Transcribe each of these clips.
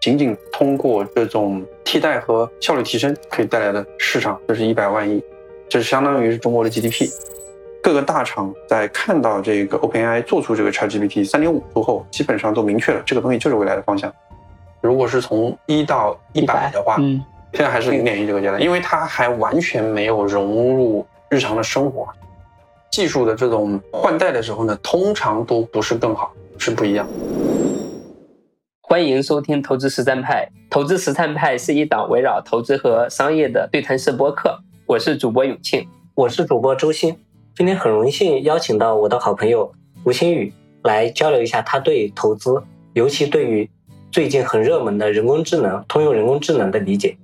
仅仅通过这种替代和效率提升可以带来的市场，就是一百万亿，这相当于是中国的 GDP。各个大厂在看到这个 OpenAI 做出这个 ChatGPT 三点五之后，基本上都明确了这个东西就是未来的方向。如果是从一到一百的话，嗯，现在还是零点一这个阶段，因为它还完全没有融入日常的生活。技术的这种换代的时候呢，通常都不是更好，是不一样。欢迎收听投资实战派，投资实战派是一档围绕投资和商业的对谈式播客。我是主播永庆，我是主播周鑫。今天很荣幸邀请到我的好朋友吴新宇来交流一下他对投资，尤其对于最近很热门的人工智能、通用人工智能的理解。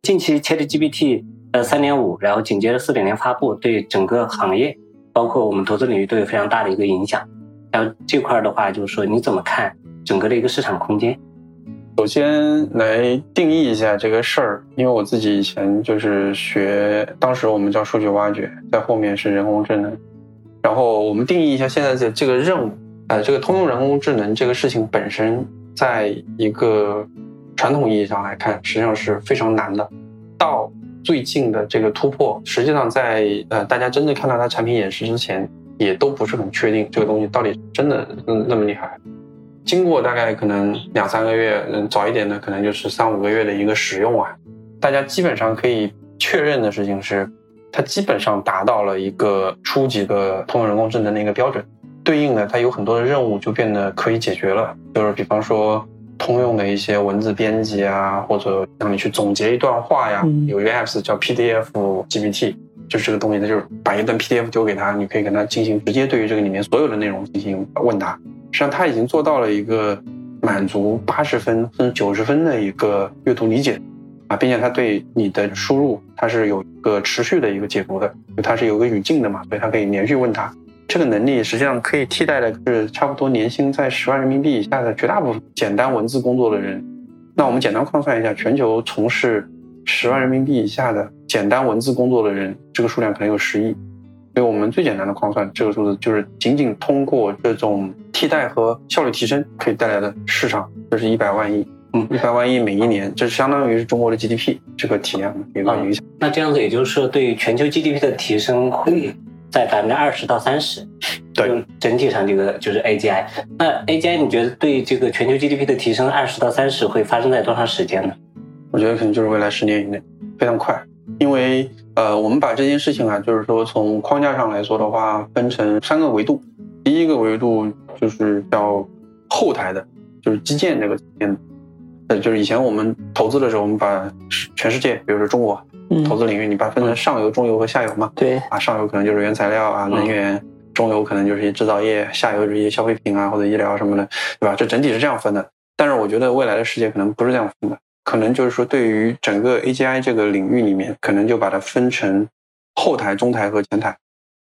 近期 ChatGPT。呃，三点五，然后紧接着四点零发布，对整个行业，包括我们投资领域都有非常大的一个影响。然后这块的话，就是说你怎么看整个的一个市场空间？首先来定义一下这个事儿，因为我自己以前就是学，当时我们叫数据挖掘，在后面是人工智能。然后我们定义一下现在的这个任务，呃，这个通用人工智能这个事情本身，在一个传统意义上来看，实际上是非常难的。到最近的这个突破，实际上在呃大家真正看到它产品演示之前，也都不是很确定这个东西到底真的那么厉害。经过大概可能两三个月，嗯早一点的可能就是三五个月的一个使用啊，大家基本上可以确认的事情是，它基本上达到了一个初级的通用人工智能的一个标准，对应的它有很多的任务就变得可以解决了，就是比方说。通用的一些文字编辑啊，或者让你去总结一段话呀，有一个 apps 叫 PDF GPT，就是这个东西，它就是把一段 PDF 丢给他，你可以跟他进行直接对于这个里面所有的内容进行问答。实际上，他已经做到了一个满足八十分甚至九十分的一个阅读理解啊，并且他对你的输入，它是有一个持续的一个解读的，它是有个语境的嘛，所以它可以连续问他。这个能力实际上可以替代的是差不多年薪在十万人民币以下的绝大部分简单文字工作的人。那我们简单换算一下，全球从事十万人民币以下的简单文字工作的人，这个数量可能有十亿。所以我们最简单的框算，这个数字就是仅仅通过这种替代和效率提升可以带来的市场，就是一百万亿。嗯，一百万亿每一年，这相当于是中国的 GDP 这个体量的一个影响。那这样子也就是说，对全球 GDP 的提升会。在百分之二十到三十，对，整体上这个就是 AGI。那 AGI 你觉得对这个全球 GDP 的提升二十到三十会发生在多长时间呢？我觉得可能就是未来十年以内，非常快。因为呃，我们把这件事情啊，就是说从框架上来说的话，分成三个维度。第一个维度就是叫后台的，就是基建这个层面的。呃，就是以前我们投资的时候，我们把全世界，比如说中国。投资领域，你把它分成上游、中游和下游嘛？对啊，上游可能就是原材料啊、能源，中游可能就是一些制造业，下游就是一些消费品啊或者医疗什么的，对吧？这整体是这样分的。但是我觉得未来的世界可能不是这样分的，可能就是说对于整个 AGI 这个领域里面，可能就把它分成后台、中台和前台。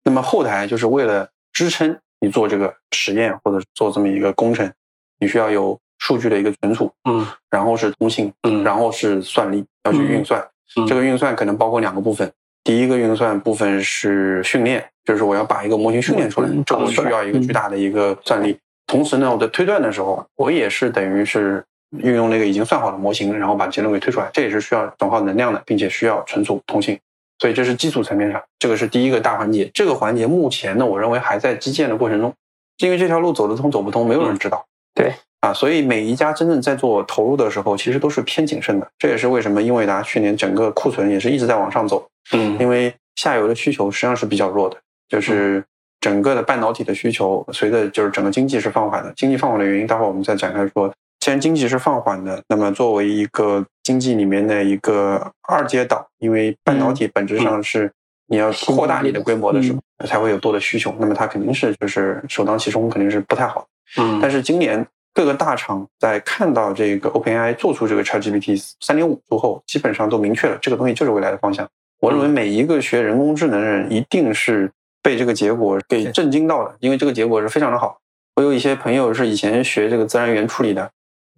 那么后台就是为了支撑你做这个实验或者做这么一个工程，你需要有数据的一个存储，嗯，然后是通信，嗯，然后是算力要去运算。这个运算可能包括两个部分，第一个运算部分是训练，就是我要把一个模型训练出来，这个需要一个巨大的一个算力。同时呢，我在推断的时候，我也是等于是运用那个已经算好的模型，然后把结论给推出来，这也是需要转化能量的，并且需要存储通信。所以这是基础层面上，这个是第一个大环节。这个环节目前呢，我认为还在基建的过程中，因为这条路走得通走不通，没有人知道。对。啊，所以每一家真正在做投入的时候，其实都是偏谨慎的。这也是为什么英伟达去年整个库存也是一直在往上走。嗯，因为下游的需求实际上是比较弱的，就是整个的半导体的需求，随着就是整个经济是放缓的。经济放缓的原因，待会儿我们再展开说。既然经济是放缓的，那么作为一个经济里面的一个二阶岛，因为半导体本质上是你要扩大你的规模的时候，才会有多的需求，那么它肯定是就是首当其冲，肯定是不太好。嗯，但是今年。各个大厂在看到这个 OpenAI 做出这个 ChatGPT 三点五之后，基本上都明确了这个东西就是未来的方向。我认为每一个学人工智能的人一定是被这个结果给震惊到的，因为这个结果是非常的好。我有一些朋友是以前学这个自然语言处理的，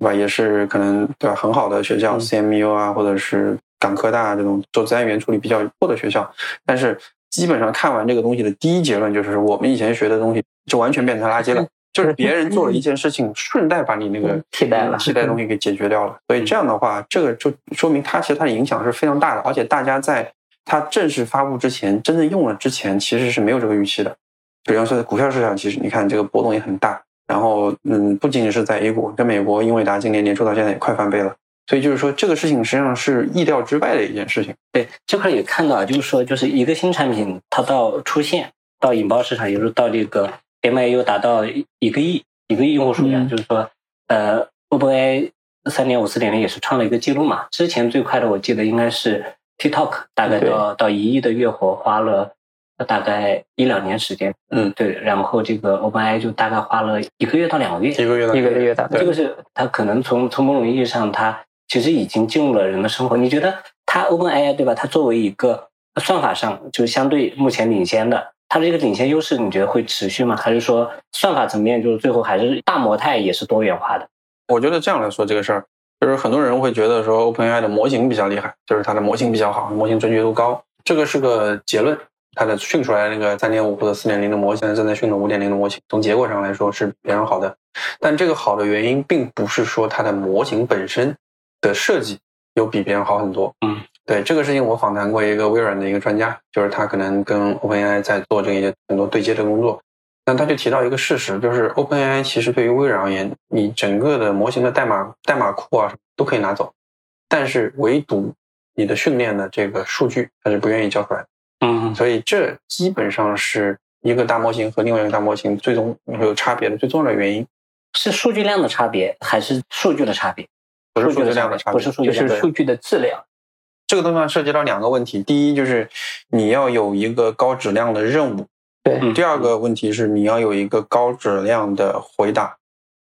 对吧？也是可能对吧？很好的学校，CMU 啊，或者是港科大这种做自然语言处理比较多的学校，但是基本上看完这个东西的第一结论就是，我们以前学的东西就完全变成垃圾了。就是别人做了一件事情，顺带把你那个替代了替代东西给解决掉了。所以这样的话，这个就说明它其实它的影响是非常大的，而且大家在它正式发布之前，真正用了之前，其实是没有这个预期的。比方说在股票市场，其实你看这个波动也很大。然后，嗯，不仅仅是在 A 股，在美国，英伟达今年年初到现在也快翻倍了。所以就是说，这个事情实际上是意料之外的一件事情。对，这块也看到，就是说，就是一个新产品它到出现到引爆市场，也就是到这个 MAU 达到一个亿一个亿用户数量，就是说，呃，OpenAI 三点五四点零也是创了一个记录嘛。之前最快的我记得应该是 TikTok，大概到到一亿的月活花了。大概一两年时间，嗯，对，然后这个 OpenAI 就大概花了一个月到两个月，一个月到一个月到，这个是它可能从从某种意义上，它其实已经进入了人的生活。你觉得它 OpenAI 对吧？它作为一个算法上就相对目前领先的，它的这个领先优势，你觉得会持续吗？还是说算法层面就是最后还是大模态也是多元化的？我觉得这样来说这个事儿，就是很多人会觉得说 OpenAI 的模型比较厉害，就是它的模型比较好，模型准确度高，这个是个结论。它的训出来那个三点五或者四点零的模型，正在训的五点零的模型，从结果上来说是非常好的。但这个好的原因，并不是说它的模型本身的设计有比别人好很多。嗯，对这个事情，我访谈过一个微软的一个专家，就是他可能跟 OpenAI 在做这些很多对接的工作。那他就提到一个事实，就是 OpenAI 其实对于微软而言，你整个的模型的代码代码库啊都可以拿走，但是唯独你的训练的这个数据，它是不愿意交出来。嗯，所以这基本上是一个大模型和另外一个大模型最终有差别的最重要的原因，是数据量的差别还是数据的差别？不是数据量的差别，不是数据就是数据的质量。这个东西涉及到两个问题，第一就是你要有一个高质量的任务，对。第二个问题是你要有一个高质量的回答，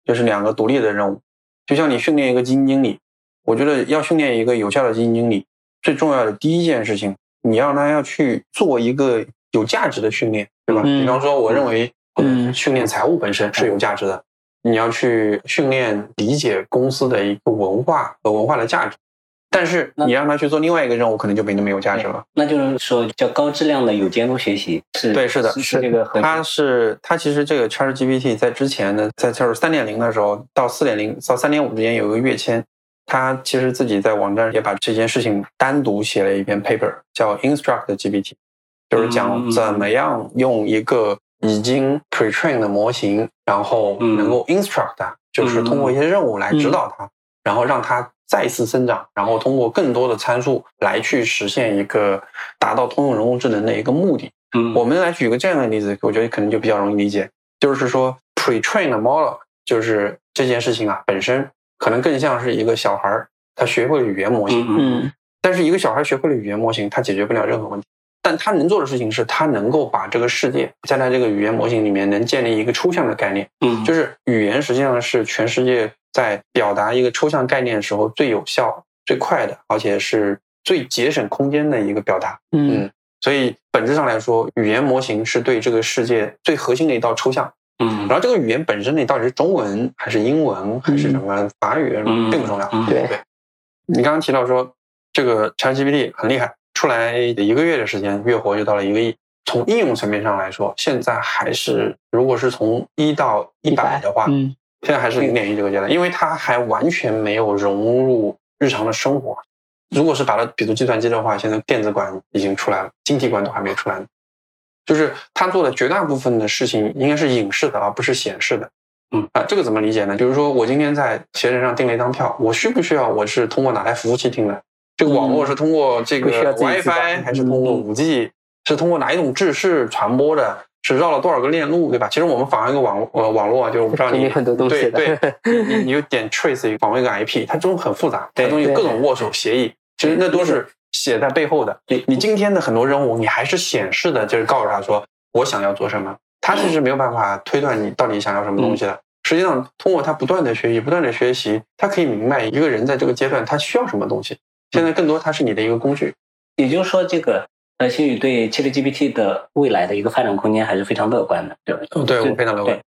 就是两个独立的任务。就像你训练一个基金经理，我觉得要训练一个有效的基金经理，最重要的第一件事情。你让他要去做一个有价值的训练，对吧？比方说，我认为，嗯，训练财务本身是有价值的。你要去训练理解公司的一个文化和文化的价值，但是你让他去做另外一个任务，可能就没那么有价值了。那就是说，叫高质量的有监督学习是？对，是的，是这个。它是它其实这个 ChatGPT 在之前呢，在就是三点零的时候到四点零到三点五之间有一个跃迁。他其实自己在网站也把这件事情单独写了一篇 paper，叫 Instruct GPT，就是讲怎么样用一个已经 pre-trained 的模型，然后能够 instruct，就是通过一些任务来指导它，然后让它再次生长，然后通过更多的参数来去实现一个达到通用人工智能的一个目的。嗯，我们来举个这样的例子，我觉得可能就比较容易理解，就是说 pre-trained model，就是这件事情啊本身。可能更像是一个小孩儿，他学会了语言模型。嗯，但是一个小孩学会了语言模型，他解决不了任何问题。但他能做的事情是，他能够把这个世界在他这个语言模型里面能建立一个抽象的概念。嗯，就是语言实际上是全世界在表达一个抽象概念的时候最有效、最快的，而且是最节省空间的一个表达。嗯，所以本质上来说，语言模型是对这个世界最核心的一道抽象。嗯，然后这个语言本身你，到底是中文还是英文还是什么法语，并不重要。对，你刚刚提到说这个 ChatGPT 很厉害，出来一个月的时间，月活就到了一个亿。从应用层面上来说，现在还是如果是从一到一百的话，嗯，现在还是零点一这个阶段，因为它还完全没有融入日常的生活。如果是把它比作计算机的话，现在电子管已经出来了，晶体管都还没出来呢。就是他做的绝大部分的事情应该是影视的，而不是显示的。嗯啊，这个怎么理解呢？就是说我今天在携程上订了一张票，我需不需要我是通过哪台服务器订的？这个网络是通过这个 WiFi 还是通过五 G？是通过哪一种制式传播的？是绕了多少个链路，对吧？其实我们访问一个网呃网络啊，就是我不知道你 很多东西对对，你你就点 trace 访问一个 IP，它这种很复杂，它东西各种握手协议，其实那都是。写在背后的，你你今天的很多任务，你还是显示的，就是告诉他说我想要做什么，他其实没有办法推断你到底想要什么东西的。实际上，通过他不断的学习，不断的学习，他可以明白一个人在这个阶段他需要什么东西。现在更多他是你的一个工具。也就是说，这个呃，新宇对 ChatGPT 的未来的一个发展空间还是非常乐观的，对吧？嗯，对我非常乐观。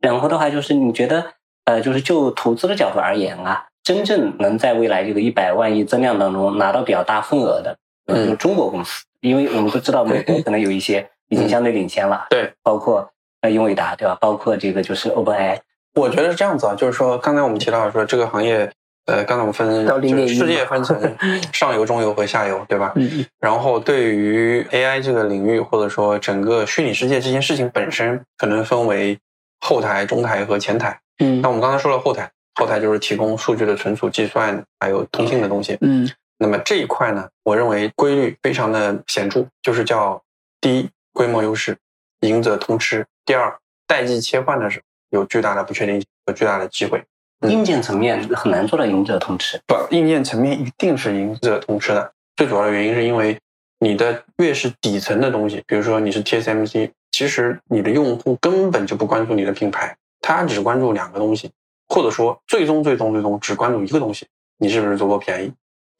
然后的话，就是你觉得呃，就是就投资的角度而言啊。真正能在未来这个一百万亿增量当中拿到比较大份额的，就是中国公司，因为我们都知道美国可能有一些已经相对领先了，对，包括呃英伟达，对吧？包括这个就是 OpenAI。我觉得是这样子啊，就是说刚才我们提到说这个行业，呃，刚才我们分就是世界分成 上游、中游和下游，对吧？嗯然后对于 AI 这个领域，或者说整个虚拟世界这件事情本身，可能分为后台、中台和前台。嗯那我们刚才说了后台，后台就是提供数据的存储、计算还有通信的东西。嗯那么这一块呢，我认为规律非常的显著，就是叫第一规模优势，赢者通吃；第二代际切换的时候有巨大的不确定性和巨大的机会。嗯硬件层面很难做到赢者通吃。不，硬件层面一定是赢者通吃的。最主要的原因是因为你的越是底层的东西，比如说你是 TSMC，其实你的用户根本就不关注你的品牌，他只关注两个东西，或者说最终最终最终只关注一个东西，你是不是足够便宜？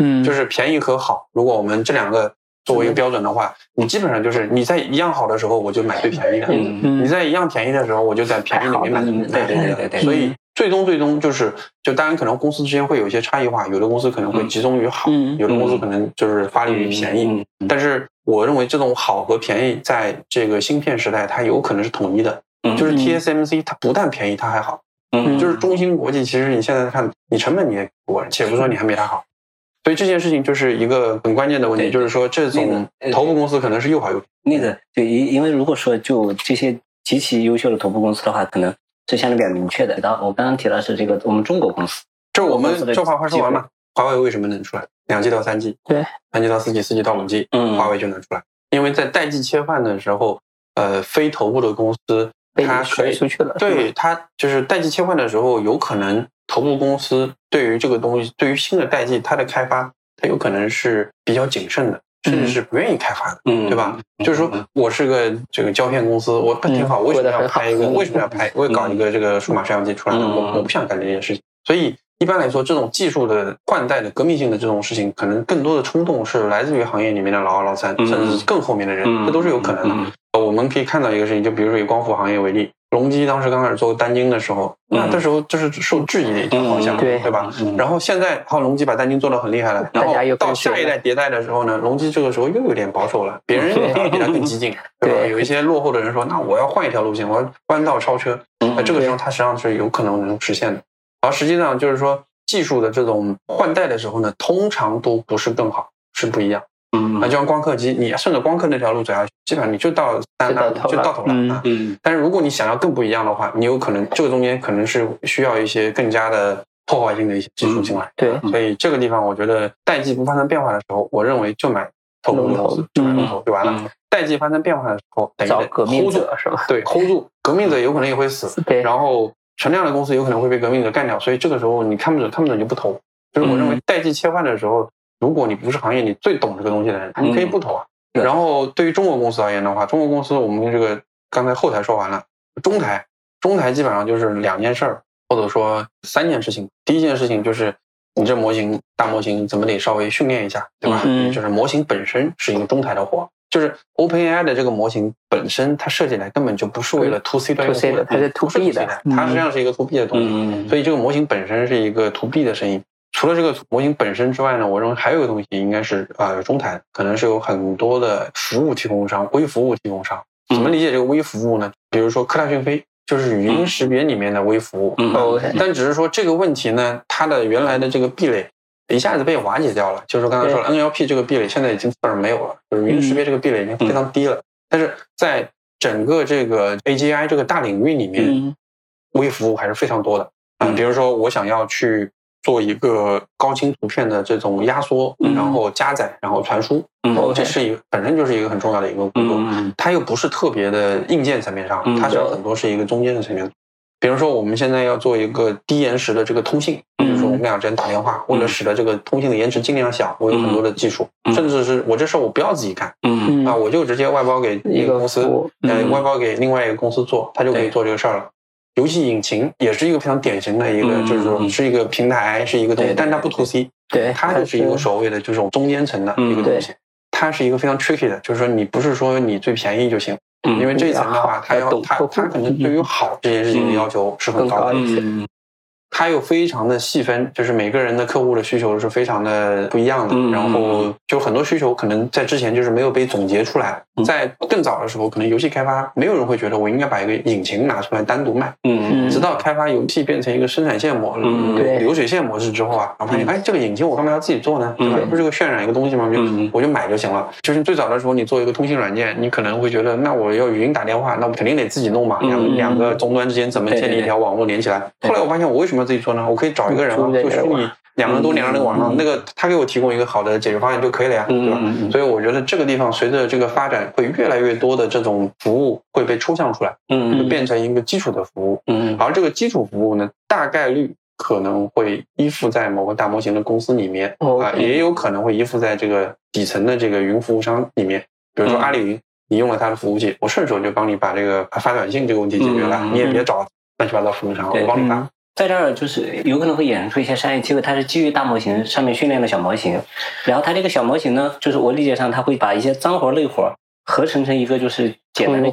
嗯，就是便宜和好。如果我们这两个作为一个标准的话，你基本上就是你在一样好的时候，我就买最便宜的；嗯嗯你在一样便宜的时候，我就在便宜里面买嗯对对对对对所以最终最终就是，就当然可能公司之间会有一些差异化，有的公司可能会集中于好，嗯有的公司可能就是发力于便宜。但是我认为这种好和便宜，在这个芯片时代，它有可能是统一的。嗯就是嗯 TSMC 它不但便宜，它还好。嗯就是中芯国际，其实你现在看，你成本你也不稳，且不说你还没它好。所以这件事情就是一个很关键的问题，就是说这那种头部公司可能是又好又那个对，因因为如果说就这些极其优秀的头部公司的话，可能是相对比较明确的。然后我刚刚提到是这个我们中国公司，就是我们公司的这话话说完嘛，华为为什么能出来？两 G 到三 G，对，三 G 到四 G，四 G 到五 G，嗯华为就能出来，因为在代际切换的时候，呃，非头部的公司被它可以甩出去了。对它就是代际切换的时候，有可能头部公司对于这个东西，对于新的代际它的开发，它有可能是比较谨慎的，甚至是不愿意开发的，嗯对吧？就是说我是个这个胶片公司，我挺好，嗯为什么要拍一个？嗯 为什么要拍？我也搞一个这个数码摄像机出来，嗯我我不想干这件事情。所以一般来说，这种技术的换代的革命性的这种事情，可能更多的冲动是来自于行业里面的老二、老三，嗯甚至是更后面的人，嗯这都是有可能的。我们可以看到一个事情，就比如说以光伏行业为例，隆基当时刚开始做单晶的时候，那这时候就是受质疑的一条方向，嗯对对吧？嗯然后现在，好，隆基把单晶做得很厉害了，然后到下一代迭代的时候呢，隆基这个时候又有点保守了，别人反而比他更激进，对吧？有一些落后的人说，那我要换一条路线，我要弯道超车，嗯那这个时候它实际上是有可能能实现的。而实际上就是说，技术的这种换代的时候呢，通常都不是更好，是不一样。嗯那就像光刻机，你顺着光刻那条路走下去，基本上你就到三那就到头了就到头了嗯啊。嗯但是如果你想要更不一样的话，你有可能这个中间可能是需要一些更加的破坏性的一些技术进来。对，所以这个地方，我觉得代际不发生变化的时候，我认为就买头部的公司龙头，就买龙头就完了。嗯代际发生变化的时候，等于找革命 hold 住者是吧？对 hold 住，革命者有可能也会死，对，然后存量的公司有可能会被革命者干掉，所以这个时候你看不准，看不准就不投。就是我认为嗯代际切换的时候，如果你不是行业里最懂这个东西的人，你可以不投啊。然后对于中国公司而言的话，中国公司我们这个刚才后台说完了，中台中台基本上就是两件事儿，或者说三件事情。第一件事情就是你这模型大模型怎么得稍微训练一下，对吧？嗯就是模型本身是一个中台的活，就是 OpenAI 的这个模型本身它设计来根本就不是为了 To C 端用户的，它是 to B 的的，，它实际上是一个 To B 的东西。嗯所以这个模型本身是一个 to B 的生意。除了这个模型本身之外呢，我认为还有一个东西应该是呃中台，可能是有很多的服务提供商、微服务提供商。嗯怎么理解这个微服务呢？比如说科大讯飞就是语音识别里面的微服务，OK 但只是说这个问题呢，它的原来的这个壁垒一下子被瓦解掉了。就是说刚才说了，NLP 这个壁垒现在已经基本上没有了，就是语音识别这个壁垒已经非常低了。但是在整个这个 AGI 这个大领域里面，嗯微服务还是非常多的啊、嗯比如说，我想要去做一个高清图片的这种压缩，嗯然后加载，然后传输，嗯哦这是一个本身就是一个很重要的一个工作。嗯它又不是特别的硬件层面上嗯，它是很多是一个中间的层面。比如说，我们现在要做一个低延时的这个通信，比如说我们俩之间打电话，为了使得这个通信的延迟尽量小，我有很多的技术，嗯。甚至是我这事儿我不要自己干嗯。啊，嗯我就直接外包给一一个个公司呃，嗯。外包给另外一个公司做，他就可以做这个事儿了。游戏引擎也是一个非常典型的一个，嗯就是说是一个平台，是一个东西但它不对。to C，对，它就是一个所谓的这种中间层的一个东西。它是一个非常 tricky 的，就是说你不是说你最便宜就行，嗯因为这一层的话，他要要它懂客户它可能对于好这件事情的要求是很高的。一些嗯它又非常的细分，就是每个人的客户的需求是非常的不一样的。嗯然后就很多需求可能在之前就是没有被总结出来，嗯在更早的时候，可能游戏开发没有人会觉得我应该把一个引擎拿出来单独卖。嗯直到开发游戏变成一个生产线模式、流水线模式之后啊，然后发现，哎，这个引擎我干嘛要自己做呢？对吧？嗯不是个渲染一个东西吗？就嗯我就买就行了。就是最早的时候，你做一个通信软件，你可能会觉得，那我要语音打电话，那我肯定得自己弄嘛。嗯两两个终端之间怎么建立一条网络连起来？对后来我发现，我为什么要自己做呢？我可以找一个人啊，就虚拟两个人都连上那个网上，嗯那个他给我提供一个好的解决方案就可以了呀，对吧？所以我觉得这个地方随着这个发展，会越来越多的这种服务会被抽象出来，嗯会变成一个基础的服务。嗯而这个基础服务呢，大概率可能会依附在某个大模型的公司里面啊、也有可能会依附在这个底层的这个云服务商里面。比如说嗯阿里云，你用了它的服务器，我顺手就帮你把这个发短信这个问题解决了，嗯你也别找乱七八糟服务商，我帮你发。在这儿就是有可能会衍生出一些商业机会，它是基于大模型上面训练的小模型，然后它这个小模型呢，就是我理解上它会把一些脏活累活合成成一个就是简单的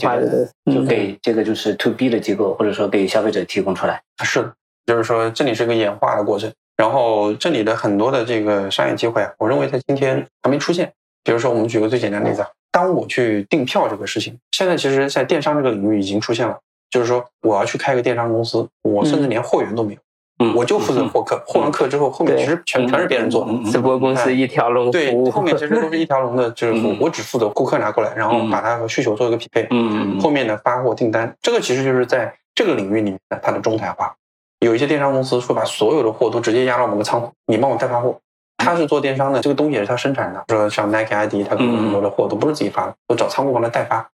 就给这个就是 to B 的机构或者说给消费者提供出来。是的，就是说这里是个演化的过程，然后这里的很多的这个商业机会啊，我认为在今天还没出现。比如说，我们举个最简单的例子啊，当我去订票这个事情，现在其实在电商这个领域已经出现了。就是说，我要去开个电商公司，我甚至连货源都没有，嗯我就负责获客，获完客之后，后面其实全全是别人做的。直播公司一条龙服对，后面其实都是一条龙的，就是服务嗯我只负责顾客拿过来，然后把他和需求做一个匹配。嗯后面的发货订单，这个其实就是在这个领域里面的它的中台化。有一些电商公司会把所有的货都直接压到某个仓库，你帮我代发货。他是做电商的，这个东西也是他生产的。说像 Nike、ID，他可能很多的货都不是自己发的，都找仓库帮他代发。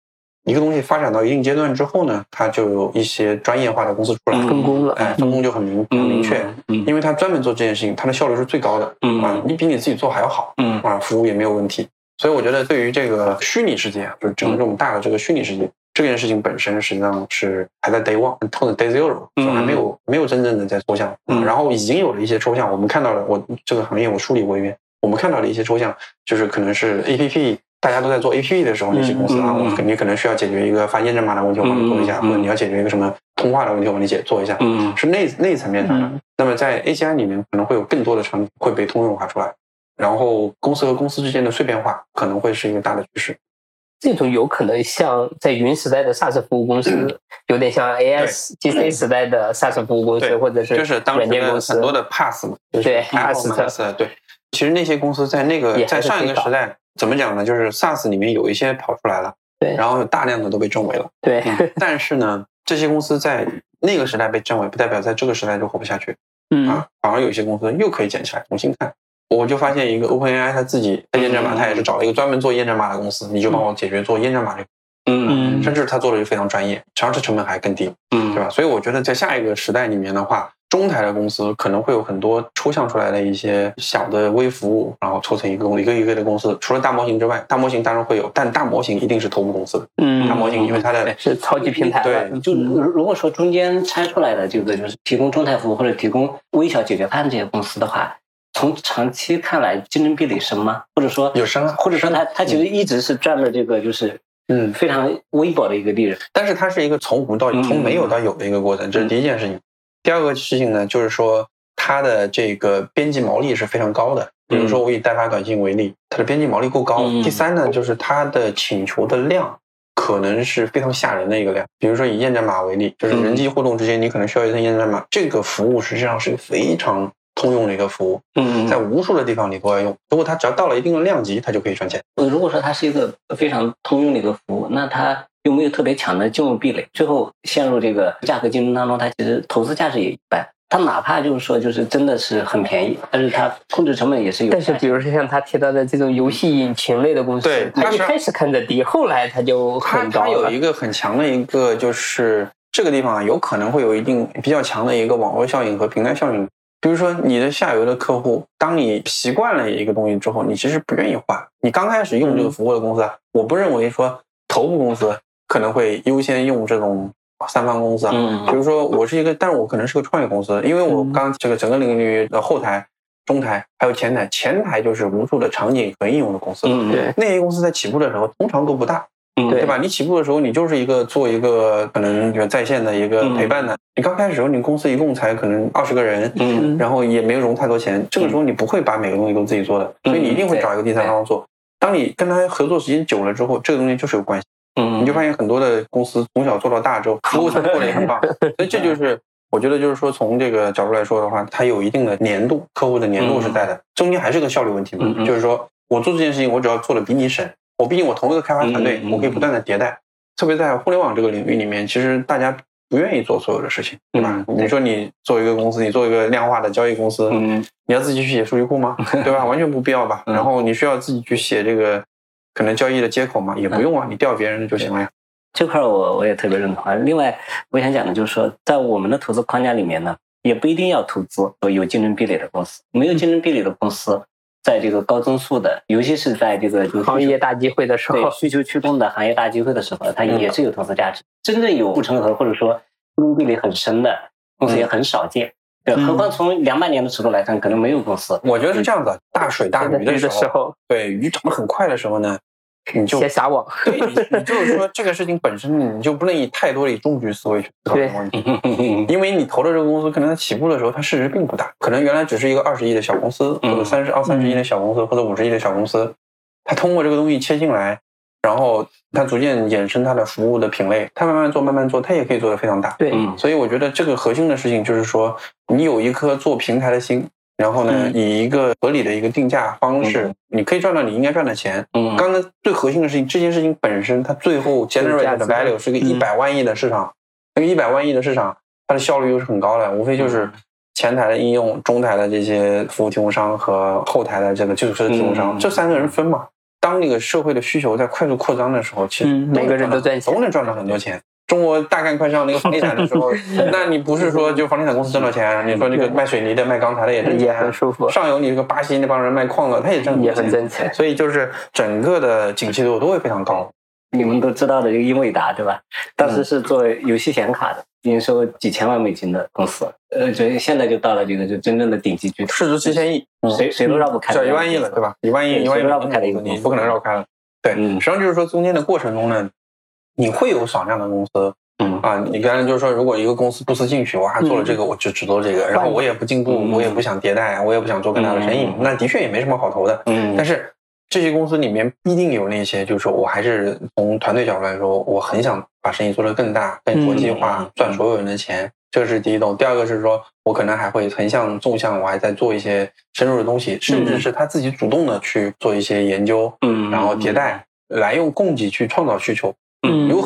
一个东西发展到一定阶段之后呢，它就有一些专业化的公司出来，分工了。哎，分工就很明很明确，嗯因为它专门做这件事情，它的效率是最高的，嗯啊，你比你自己做还要好，嗯啊，服务也没有问题。所以我觉得对于这个虚拟世界啊，就是整个这种大的这个虚拟世界，这件事情本身实际上是还在 day one 或者 day zero，嗯就还没有没有真正的在抽象。嗯然后已经有了一些抽象，我们看到了，我这个行业我梳理过一遍，我们看到了一些抽象，就是可能是 A P P。大家都在做 A P P 的时候，那些公司啊，我肯定可能需要解决一个发验证码的问题，我帮你做一下；或者你要解决一个什么通话的问题，我帮你解做一下。嗯是那那层面上的。嗯那么在 AGI 里面可能会有更多的场景会被通用化出来，然后公司和公司之间的碎片化可能会是一个大的趋势。这种有可能像在云时代的 SaaS 服务公司，有点像 AS、GC 时代的 SaaS 服务公司，或者是就是当时很多的 Pass 嘛，就是对 Pass 对。其实那些公司在那个在上一个时代怎么讲呢？就是 SaaS 里面有一些跑出来了，对然后有大量的都被证伪了。对，但是呢，这些公司在那个时代被证伪，不代表在这个时代就活不下去。嗯啊，反而有些公司又可以捡起来重新看。我就发现一个 OpenAI，它自己在验证码，嗯它也是找了一个专门做验证码的公司，你就帮我解决做验证码这个，嗯甚至它做的就非常专业，尝试成本还更低，嗯对吧？所以我觉得在下一个时代里面的话，中台的公司可能会有很多抽象出来的一些小的微服务，然后凑成一个一个一个的公司。除了大模型之外，大模型当然会有，但大模型一定是头部公司的。嗯大模型因为它的是超级平台了。对就如如果说中间拆出来的这个就是提供中台服务或者提供微小解决方案这些公司的话，从长期看来竞争壁垒深吗？或者说有深啊或者说它它其实一直是赚的这个就是嗯，非常微薄的一个利润。但是它是一个从无到从没有到有的一个过程，这是第一件事情。第二个事情呢，就是说它的这个边际毛利是非常高的。比如说我以代发短信为例，它的边际毛利够高。嗯第三呢，就是它的请求的量可能是非常吓人的一个量。比如说以验证码为例，就是人机互动之间，你可能需要一份验证码，这个服务实际上是一个非常通用的一个服务，嗯在无数的地方你都要用。如果它只要到了一定的量级，它就可以赚钱。呃，如果说它是一个非常通用的一个服务，那它有没有特别强的金融壁垒？最后陷入这个价格竞争当中，它其实投资价值也一般。它哪怕就是说，就是真的是很便宜，但是它控制成本也是有。但是，比如说像他提到的这种游戏引擎类的公司对，它一开始看着低，后来他就很高了它有一。个很强的一个，就是这个地方啊，有可能会有一定比较强的一个网络效应和平台效应。比如说你的下游的客户，当你习惯了一个东西之后，你其实不愿意换。你刚开始用这个服务的公司啊，我不认为说头部公司可能会优先用这种三方公司啊。嗯比如说我是一个，但是我可能是个创业公司，因为我嗯刚这个整个领域的后台、中台还有前台，前台就是无数的场景和应用的公司。嗯对，那些公司在起步的时候通常都不大，嗯对吧？你起步的时候，你就是一个做一个可能比如在线的一个陪伴的。你刚开始的时候，你公司一共才可能二十个人，嗯然后也没有融太多钱，这个时候你不会把每个东西都自己做的，所以你一定会找一个第三方做。当你跟他合作时间久了之后，这个东西就是有关系。嗯你就发现很多的公司从小做到大之后，服务层做的也很棒，所以这就是我觉得就是说从这个角度来说的话，它有一定的粘度，客户的粘度是在的，中间还是个效率问题嘛就是说我做这件事情，我只要做的比你省，我毕竟我同一个开发团队我可以不断的迭代，特别在互联网这个领域里面，其实大家不愿意做所有的事情，对吧？嗯你说你做一个公司，你做一个量化的交易公司，嗯你要自己去写数据库吗？对吧？完全不必要吧。嗯然后你需要自己去写这个可能交易的接口嘛？也不用啊，你调别人的就行了呀。这块儿我我也特别认同啊。另外，我想讲的就是说，在我们的投资框架里面呢，也不一定要投资有竞争壁垒的公司。没有竞争壁垒的公司，在这个高增速的，尤其是在这个就是行业大机会的时候，对需求驱动的行业大机会的时候，它也是有投资价值。真正有护城河或者说竞争壁垒很深的公司也很少见。对，嗯何况从两百年的尺度来看，可能没有公司。我觉得是这样子，大水大鱼的的时候，时候，对鱼涨得很快的时候呢，你就先 撒网，对你你就是说这个事情本身，你就不能以太多的以终局思维去思考这个问题。因为你投的这个公司，可能它起步的时候它市值并不大，可能原来只是一个二十亿的小公司，或嗯者三十二三十亿的小公司，或者五十亿的小公司，它通过这个东西切进来，然后它逐渐衍生它的服务的品类，它慢慢做慢慢做，它也可以做得非常大。对，嗯所以我觉得这个核心的事情就是说，你有一颗做平台的心，然后呢，嗯以一个合理的一个定价方式嗯，你可以赚到你应该赚的钱。嗯刚才最核心的事情，这件事情本身它最后 generate 的 value 是个一百万亿的市场，那个一百万亿的市场，它的效率又是很高的，无非就是前台的应用、中台的这些服务提供商和后台的这个基础设施提供商，嗯这三个人分嘛。当那个社会的需求在快速扩张的时候，其实嗯每个人都赚钱都能赚到很多钱。中国大干快上那个房地产的时候，那你不是说就房地产公司挣到钱，你说这个卖水泥的、卖钢材的也挣也很，舒服，上游你这个巴西那帮人卖矿的，他也挣很也，很挣钱。所以就是整个的景气度都会非常高。你们都知道的这个英伟达，对吧？当时是做游戏显卡的，营收几千万美金的公司，呃，所以现在就到了这个就真正的顶级巨头，市值七千亿，谁谁都绕不开，小一万亿了，对？吧？一万亿，对一万亿绕不开的一个你不可能绕开了。对，嗯实际上就是说中间的过程中呢，你会有少量的公司嗯啊，你刚才就是说，如果一个公司不思进取，我还做了这个，我就只做这个，然后我也不进步，嗯我也不想迭代，我也不想做更大的生意嗯，那的确也没什么好投的。嗯但是这些公司里面必定有那些，就是说我还是从团队角度来说，我很想把生意做得更大、更国际化，嗯赚所有人的钱。这是第一种。第二个是说，我可能还会横向、纵向，我还在做一些深入的东西，甚至是他自己主动的去做一些研究，嗯然后迭代，来用供给去创造需求。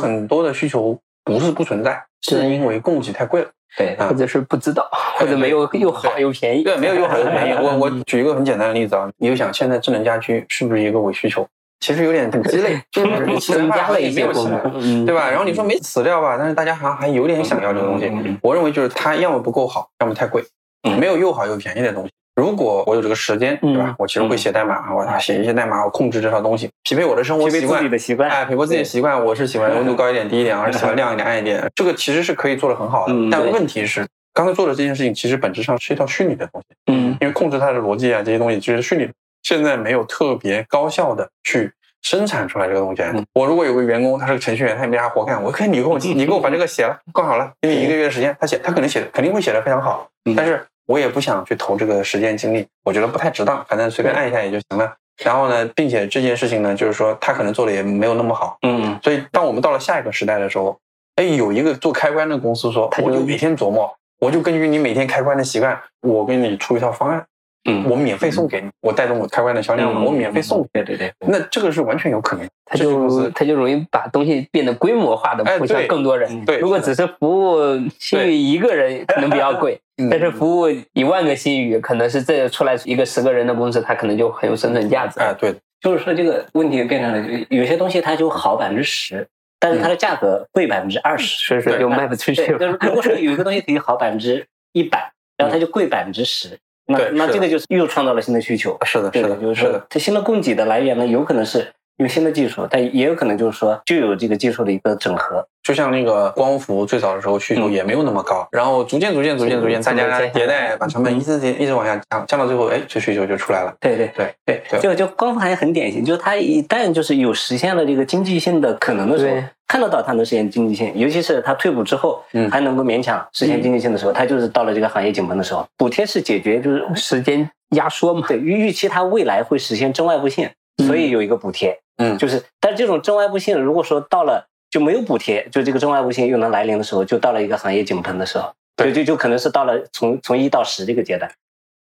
很多的需求不是不存在，是因为供给太贵了。对啊或者是不知道，或者没有又好又便宜。对，没有又好又便宜。我我 举一个很简单的例子啊，你就想现在智能家居是不是一个伪需求？其实有点很鸡肋，就是增他加了一些功没有起来能，嗯，对吧？然后你说没死掉吧，但是大家好像还有点想要这个东西。我认为就是它要么不够好，要么太贵，嗯没有又好又便宜的东西。如果我有这个时间，对吧嗯？我其实会写代码，我写一些代码，我控制这套东西，匹配我的生活习惯。的习惯，哎，匹配自己的习惯，我是喜欢温度高一点、低一点，而是喜欢亮一点、暗一点。这个其实是可以做的很好的嗯，但问题是，刚才做的这件事情，其实本质上是一套虚拟的东西。嗯因为控制它的逻辑啊这些东西其实是虚拟的，现在没有特别高效的去生产出来这个东西。嗯我如果有个员工，他是个程序员，他也没啥活干，我可以你给我你给我把这个写了，干好了，给你一个月的时间，他写他可能写的肯定会写的非常好，嗯但是我也不想去投这个时间精力，我觉得不太值当，反正随便按一下也就行了。然后呢，并且这件事情呢，就是说他可能做的也没有那么好，嗯所以当我们到了下一个时代的时候，哎，有一个做开关的公司说，我就每天琢磨，我就根据你每天开关的习惯，我给你出一套方案。嗯我免费送给你，我带动我开关的销量，嗯我免费送。对对对，那这个是完全有可能的。它这个公司就它就容易把东西变得规模化的哎铺向更多人。对，如果只是服务新宇一个人，可能比较贵，嗯但是服务一万个新语，可能是这出来一个十个人的公司，它可能就很有生存价值。哎，对，就是说这个问题变成了，有些东西它就好百分之十，但是它的价格贵百分之二十，所以说就卖不出去对，了。就是如果说有一个东西可以好百分之一百，然后它就贵百分之十，那那这个就是又创造了新的需求。是的，是的，就是说它新的供给的来源呢，有可能是因为新的技术，但也有可能就是说就有这个技术的一个整合。就像那个光伏最早的时候需求也没有那么高，然后逐渐逐渐逐渐逐渐，大家迭代把成本一直一直往下降，降到最后，哎，这需求就出来了。对对对对，就就光伏行业很典型，就是它一旦就是有实现了这个经济性的可能的时候，看得到它能实现经济性，尤其是它退补之后还能够勉强实现经济性的时候，它就是到了这个行业井喷的时候。补贴是解决就是时间压缩嘛，对，预预期它未来会实现正外部性，所以有一个补贴。嗯，就是，但是这种正外部性，如果说到了。就没有补贴，就这个正外部性又能来临的时候，就到了一个行业井喷的时候，就就就可能是到了从从一到十这个阶段。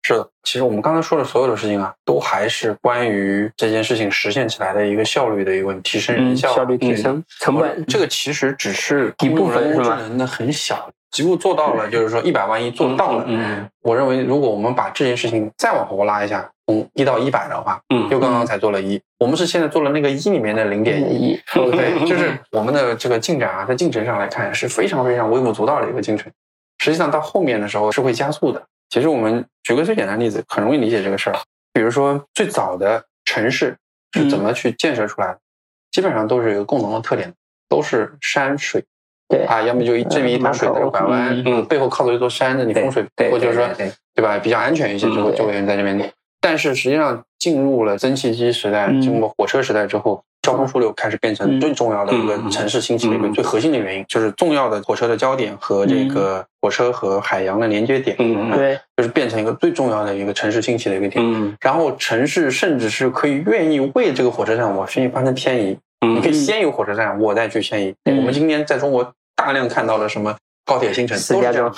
是的，其实我们刚才说的所有的事情啊，都还是关于这件事情实现起来的一个效率的一个问题，提升人效，效率提升，成本。这个其实只是一部分，智能的很小。极步做到了，就是说一百万亿做到了。嗯，我认为如果我们把这件事情再往后拉一下，从一到一百的话，嗯，就刚刚才做了一，我们是现在做了那个一里面的零点一，对，就是我们的这个进展啊，在进程上来看是非常非常微不足道的一个进程。实际上到后面的时候是会加速的。其实我们举个最简单的例子，很容易理解这个事儿。比如说最早的城市是怎么去建设出来的，基本上都是有一个共同的特点，都是山水。对。啊，要么就这么一条水在这拐弯，嗯，背后靠着一座山，那你风水或者说对。吧，比较安全一些，就会就会有人在这边。但是实际上进入了蒸汽机时代，经过火车时代之后，交通枢纽开始变成最重要的一个城市兴起的一个最核心的原因，就是重要的火车的焦点和这个火车和海洋的连接点，嗯，对，就是变成一个最重要的一个城市兴起的一个点。嗯，然后城市甚至是可以愿意为这个火车站我愿意发生迁移，你可以先有火车站，我再去迁移。我们今天在中国。大量看到了什么高铁新城，都是这样，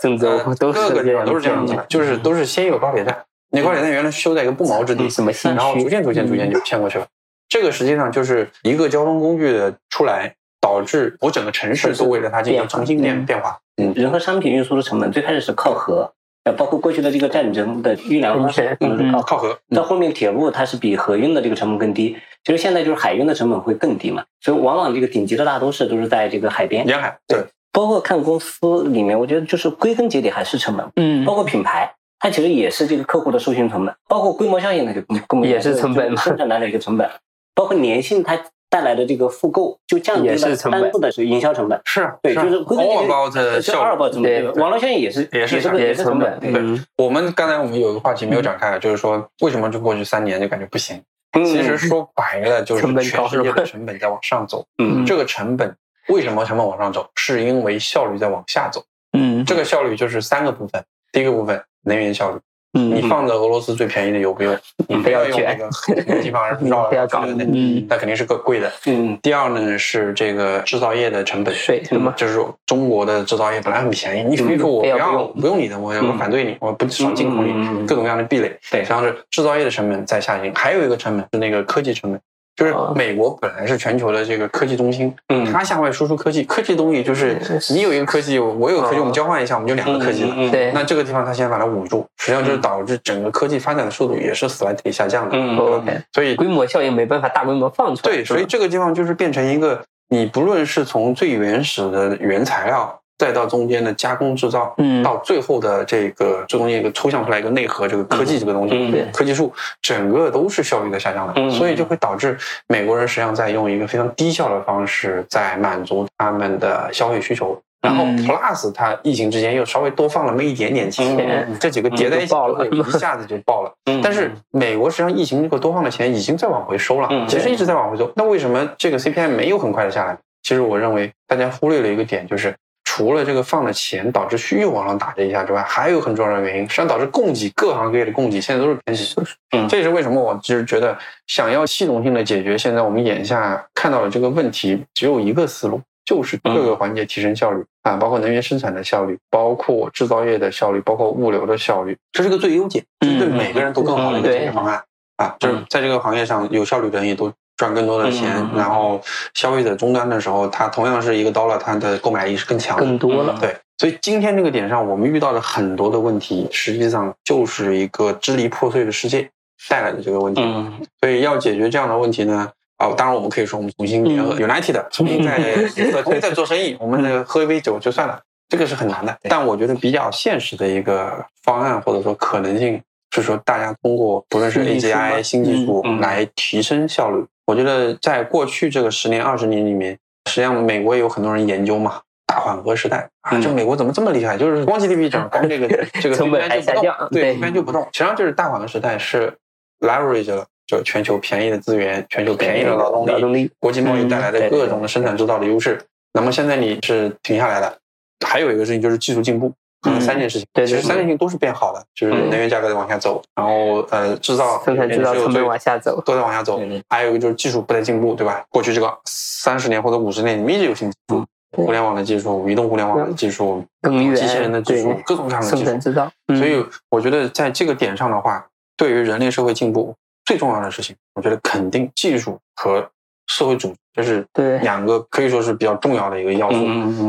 郑州各个地方都是这样子的，就是都是先有高铁站，那高铁站原来修在一个不毛之地，什么然后逐渐逐渐逐渐就迁过去了。这个实际上就是一个交通工具的出来，导致我整个城市都为了它进行重新变变化。嗯，人和商品运输的成本最开始是靠河。呃，包括过去的这个战争的运粮方式，靠河。到后面铁路它是比河运的这个成本更低，其实现在就是海运的成本会更低嘛。所以往往这个顶级的大都市都是在这个海边。沿海对。包括看公司里面，我觉得就是归根结底还是成本。嗯。包括品牌，它其实也是这个客户的授权成本。包括规模效应，它就更也是成本，生产来的一个成本。包括粘性，它。带来的这个复购就降低了单次的营销成本，是对，就是二包的效，二包成本，网络效应也是也是也是成本。对，我们刚才我们有一个话题没有展开，就是说为什么就过去三年就感觉不行？其实说白了就是全世界的成本在往上走。嗯，这个成本为什么成本往上走？是因为效率在往下走。嗯，这个效率就是三个部分，第一个部分能源效率。你放着俄罗斯最便宜的油不用，你非要用那个 地方绕绕搞的那，那肯定是个贵的。嗯。第二呢是这个制造业的成本税，就是说中国的制造业本来很便宜，你非说我不要不用你的，我我反对你，我不少进口你，各种各样的壁垒。对，实际上是制造业的成本在下行，还有一个成本是那个科技成本。就是美国本来是全球的这个科技中心，嗯，它向外输出科技，科技东西就是你有一个科技，我有科技，我们交换一下，我们就两个科技了。对，那这个地方它先把它捂住，实际上就是导致整个科技发展的速度也是 slightly 下降的。嗯，OK，所以规模效应没办法大规模放出来。对，所以这个地方就是变成一个，你不论是从最原始的原材料。再到中间的加工制造，嗯，到最后的这个最中间一个抽象出来一个内核，这个科技这个东西，科技树整个都是效率在下降的，所以就会导致美国人实际上在用一个非常低效的方式在满足他们的消费需求。然后 Plus 它疫情之间又稍微多放了那么一点点钱，这几个叠在一起，一下子就爆了。但是美国实际上疫情这个多放的钱已经在往回收了，其实一直在往回收。那为什么这个 CPI 没有很快的下来？其实我认为大家忽略了一个点，就是。除了这个放了钱导致需求往上打这一下之外，还有很重要的原因，实际上导致供给各行各业的供给现在都是偏紧。嗯，这也是为什么我其实觉得想要系统性的解决现在我们眼下看到的这个问题，只有一个思路，就是各个环节提升效率啊，包括能源生产的效率，包括制造业的效率，包括物流的效率，这是个最优解，是对每个人都更好的一个解决方案啊，就是在这个行业上有效率的人也都。赚更多的钱，然后消费者终端的时候，它同样是一个 dollar，，它的购买力是更强，更多了。对，所以今天这个点上，我们遇到的很多的问题，实际上就是一个支离破碎的世界带来的这个问题。嗯，所以要解决这样的问题呢，啊，当然我们可以说我们重新联合 United，重新再 重新再做生意，我们个喝一杯酒就算了，这个是很难的。但我觉得比较现实的一个方案或者说可能性。是说，大家通过不论是 AGI 新技术来提升效率，我觉得在过去这个十年、二十年里面，实际上美国也有很多人研究嘛，大缓和时代啊，这美国怎么这么厉害？就是光 GDP 涨，光这个 这个成本还下降，对，边就不动。实际上就是大缓和时代是 leverage 了，就全球便宜的资源，全球便宜的劳动劳动力，国际贸易带来的各种的生产制造的优势。那么现在你是停下来了，还有一个事情就是技术进步。可能三件事情，对，其实三件事情都是变好的，就是能源价格在往下走，然后呃制造生产制造成本往下走，都在往下走。还有一个就是技术不断进步，对吧？过去这个三十年或者五十年，你们一直有新技术，互联网的技术、移动互联网的技术、机器人的技术，各种各样的生产制造。所以我觉得在这个点上的话，对于人类社会进步最重要的事情，我觉得肯定技术和。社会主义就是对两个可以说是比较重要的一个要素。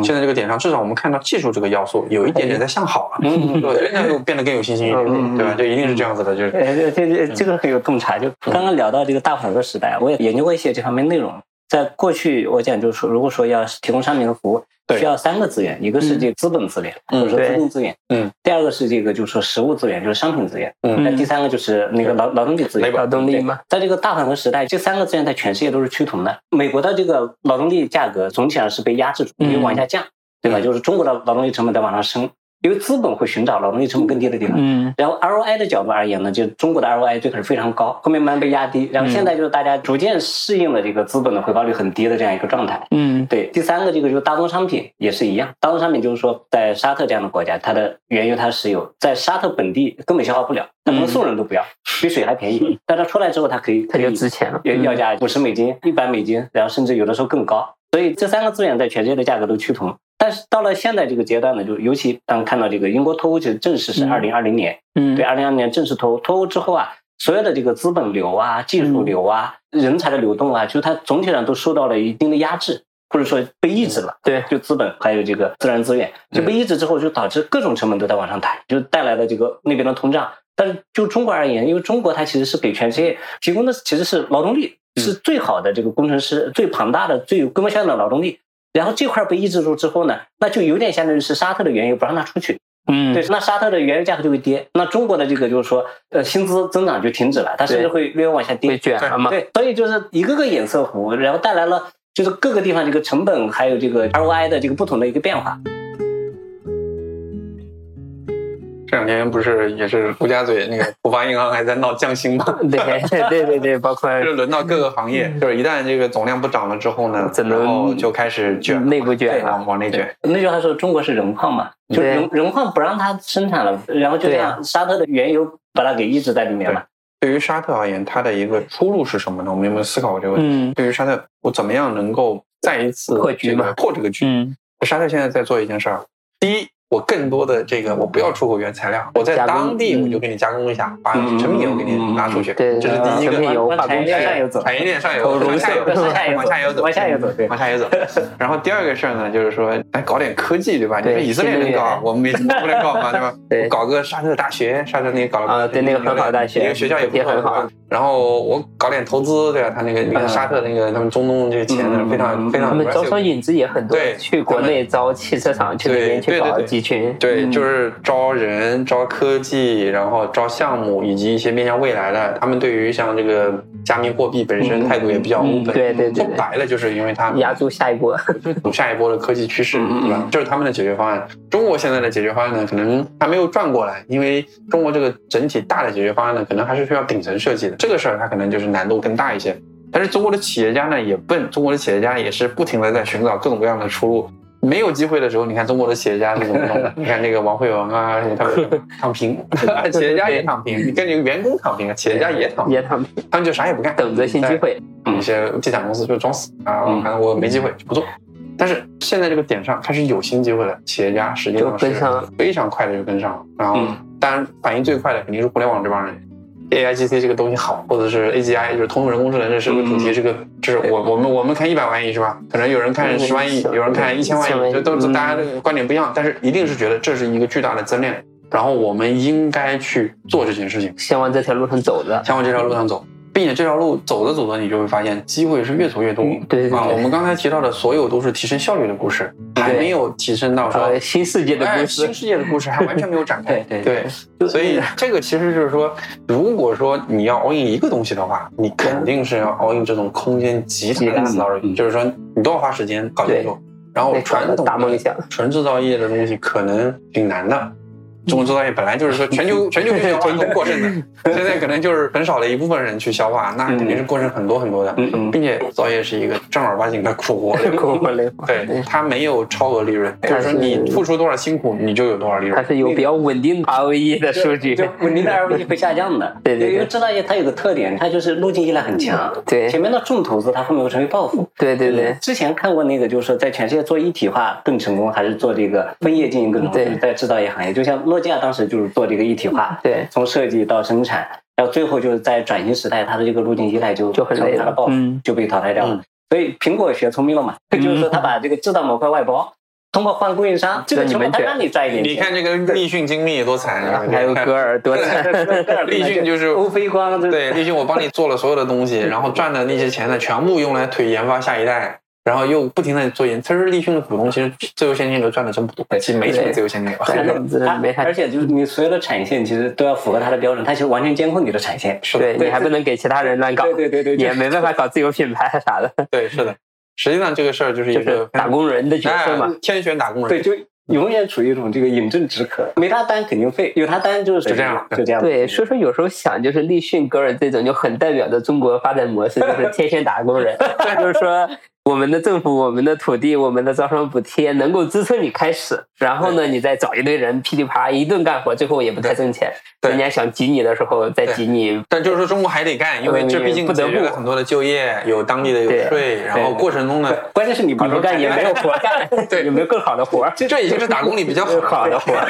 现在这个点上，至少我们看到技术这个要素有一点点在向好了，对，人家又变得更有信心一点，对吧？就一定是这样子的，就是。这这这个很有洞察。就刚刚聊到这个大缓和时代，我也研究过一些这方面内容。在过去，我讲就是说，如果说要提供商品和服务。需要三个资源，一个是这个资本资源，或者说资金资源，嗯，第二个是这个就是说实物资源，就是商品资源，嗯，那第三个就是那个劳劳动力资源，劳动力嘛，在这个大反和时代，这三个资源在全世界都是趋同的。美国的这个劳动力价格总体上是被压制住，没有往下降，对吧？就是中国的劳动力成本在往上升。因为资本会寻找劳动力成本更低的地方，嗯，然后 ROI 的角度而言呢，就中国的 ROI 最开始非常高，后面慢慢被压低，然后现在就是大家逐渐适应了这个资本的回报率很低的这样一个状态，嗯，对。第三个这个就是大宗商品也是一样，大宗商品就是说在沙特这样的国家，它的原油、它石油在沙特本地根本消化不了，它能送人都不要，比水还便宜，但它出来之后它可以它就值钱了，要要价五十美金、一百美金，然后甚至有的时候更高，所以这三个资源在全世界的价格都趋同。但是到了现在这个阶段呢，就尤其当看到这个英国脱欧，其实正式是二零二零年，嗯，对，二零二零年正式脱欧，脱欧之后啊，所有的这个资本流啊、技术流啊、人才的流动啊，就它总体上都受到了一定的压制，或者说被抑制了。对，就资本还有这个自然资源就被抑制之后，就导致各种成本都在往上抬，就带来了这个那边的通胀。但是就中国而言，因为中国它其实是给全世界提供的其实是劳动力，是最好的这个工程师、最庞大的、最有规模效应的劳动力。然后这块被抑制住之后呢，那就有点相当于是沙特的原油不让它出去，嗯，对，那沙特的原油价格就会跌，那中国的这个就是说，呃，薪资增长就停止了，它甚至会略微往下跌，卷了嘛，对，所以就是一个个衍射弧，然后带来了就是各个地方这个成本还有这个 ROI 的这个不同的一个变化。这两天不是也是陆家嘴那个浦发银行还在闹降薪吗？对对对对，包括就是轮到各个行业，就是一旦这个总量不涨了之后呢，然后就开始卷，内部卷，往往内卷。那句话说，中国是人矿嘛，就人人矿不让它生产了，然后就这样，沙特的原油把它给抑制在里面了。对于沙特而言，它的一个出路是什么呢？我们有没有思考过这个问题？对于沙特，我怎么样能够再一次破局嘛？破这个局？沙特现在在做一件事儿，第一。我更多的这个，我不要出口原材料，我在当地我就给你加工一下，把成品油给你拿出去，这是第一个。产业链上游走，产业链上游，往下游，往下游走，往下游走，对，往下游走。然后第二个事儿呢，就是说，哎，搞点科技，对吧？你说以色列能搞，我们没不能搞嘛，对吧？对，搞个沙特大学，沙特那个搞了啊，对，那个很好的大学，那个学校也也很好。然后我搞点投资，对吧？他那个那个沙特那个他们中东这个钱呢，非常非常。他们招商引资也很多，对，去国内招汽车厂，去那边去搞集群，对，就。就是招人、招科技，然后招项目，以及一些面向未来的。他们对于像这个加密货币本身态度也比较 open。对对对。说白了，就是因为他压住下一波，赌下一波的科技趋势，对吧？这是他们的解决方案。中国现在的解决方案呢，可能还没有转过来，因为中国这个整体大的解决方案呢，可能还是需要顶层设计的。这个事儿它可能就是难度更大一些。但是中国的企业家呢也笨，中国的企业家也是不停的在寻找各种各样的出路。没有机会的时候，你看中国的企业家是怎么弄的？你看那个王慧文啊，他们 躺平，企业家也躺平，你跟你员工躺平，企业家也躺也躺平，他们就啥也不干，等着新机会。一些地产公司就装死啊，反正我没机会就不做。但是现在这个点上，它是有新机会的，企业家实际上是非常快的就跟上了。然后，当然反应最快的肯定是互联网这帮人。A I G C 这个东西好，或者是 A G I 就是通用人工智能这是个主题，这个就是我我们我们看一百万亿是吧？可能有人看十万亿，有人看一千万亿，就都是大家的观点不一样，但是一定是觉得这是一个巨大的增量，然后我们应该去做这件事情，先往这条路上走的，先往这条路上走。并且这条路走着走着，你就会发现机会是越走越多。啊，对对对我们刚才提到的所有都是提升效率的故事，还没有提升到说呃，新世界的哎故事新，世界的故事还完全没有展开。对对，所以这个其实就是说，如果说你要 all in 一个东西的话，你肯定是要 all in 这种空间极大的 story，就是说你都要花时间搞清楚。然后传统的大梦想纯制造业的东西可能挺难的。中国制造业本来就是说全球 全球去消化都过剩的，现在可能就是很少的一部分人去消化，那肯定是过剩很多很多的，并且制造业是一个正儿八经的苦活。苦活累活，对，它没有超额利润，就是说你付出多少辛苦，你就有多少利润。它是有比较稳定的 ROE 的数据，就稳定的 ROE 会下降的。对对对。因为制造业它有个特点，它就是路径依赖很强。对。前面的重投资，它后面会成为报复。对对对，之前看过那个，就是说在全世界做一体化更成功，还是做这个分业经营更成功？对在制造业行业，就像诺基亚当时就是做这个一体化，对从设计到生产，然后最后就是在转型时代，它的这个路径依赖就就很累了成为它的报复，嗯就被淘汰掉了。嗯所以苹果学聪明了嘛，就是说它把这个制造模块外包，通过换供应商，这个成本它让你赚一点钱。你看这个立讯精密多惨啊！还有歌尔多惨，立讯就是欧菲光，对，立讯我帮你做了所有的东西，然后赚的那些钱呢，全部用来推研发下一代，然后又不停的做研。其实立讯的股东其实自由现金流赚的真不多，其实没什么自由现金流。对对它没而且就是你所有的产线其实都要符合它的标准，它其实完全监控你的产线。是的，对你还不能给其他人乱搞，对对对也没办法搞自由品牌啥的，对，是的。实际上这个事儿就是一就是个打工人的角色嘛哎。天选打工人。对，就永远处于一种这个饮鸩止渴，没他单肯定废，有他单就是就这样就这样。对，所以说有时候想，就是立讯、格尔这种就很代表着中国发展模式，就是天选打工人，就是说我们的政府、我们的土地、我们的招商补贴能够支撑你开始，然后呢，你再找一堆人噼里啪啦一顿干活，最后也不太挣钱。对人家想挤你的时候再挤你，但就是说中国还得干，因为这毕竟不得不很多的就业，有当地的有税，然后过程中呢，关键是你你不干也没有活干，对有没有更好的活儿？这已经是打工里比较好的活儿。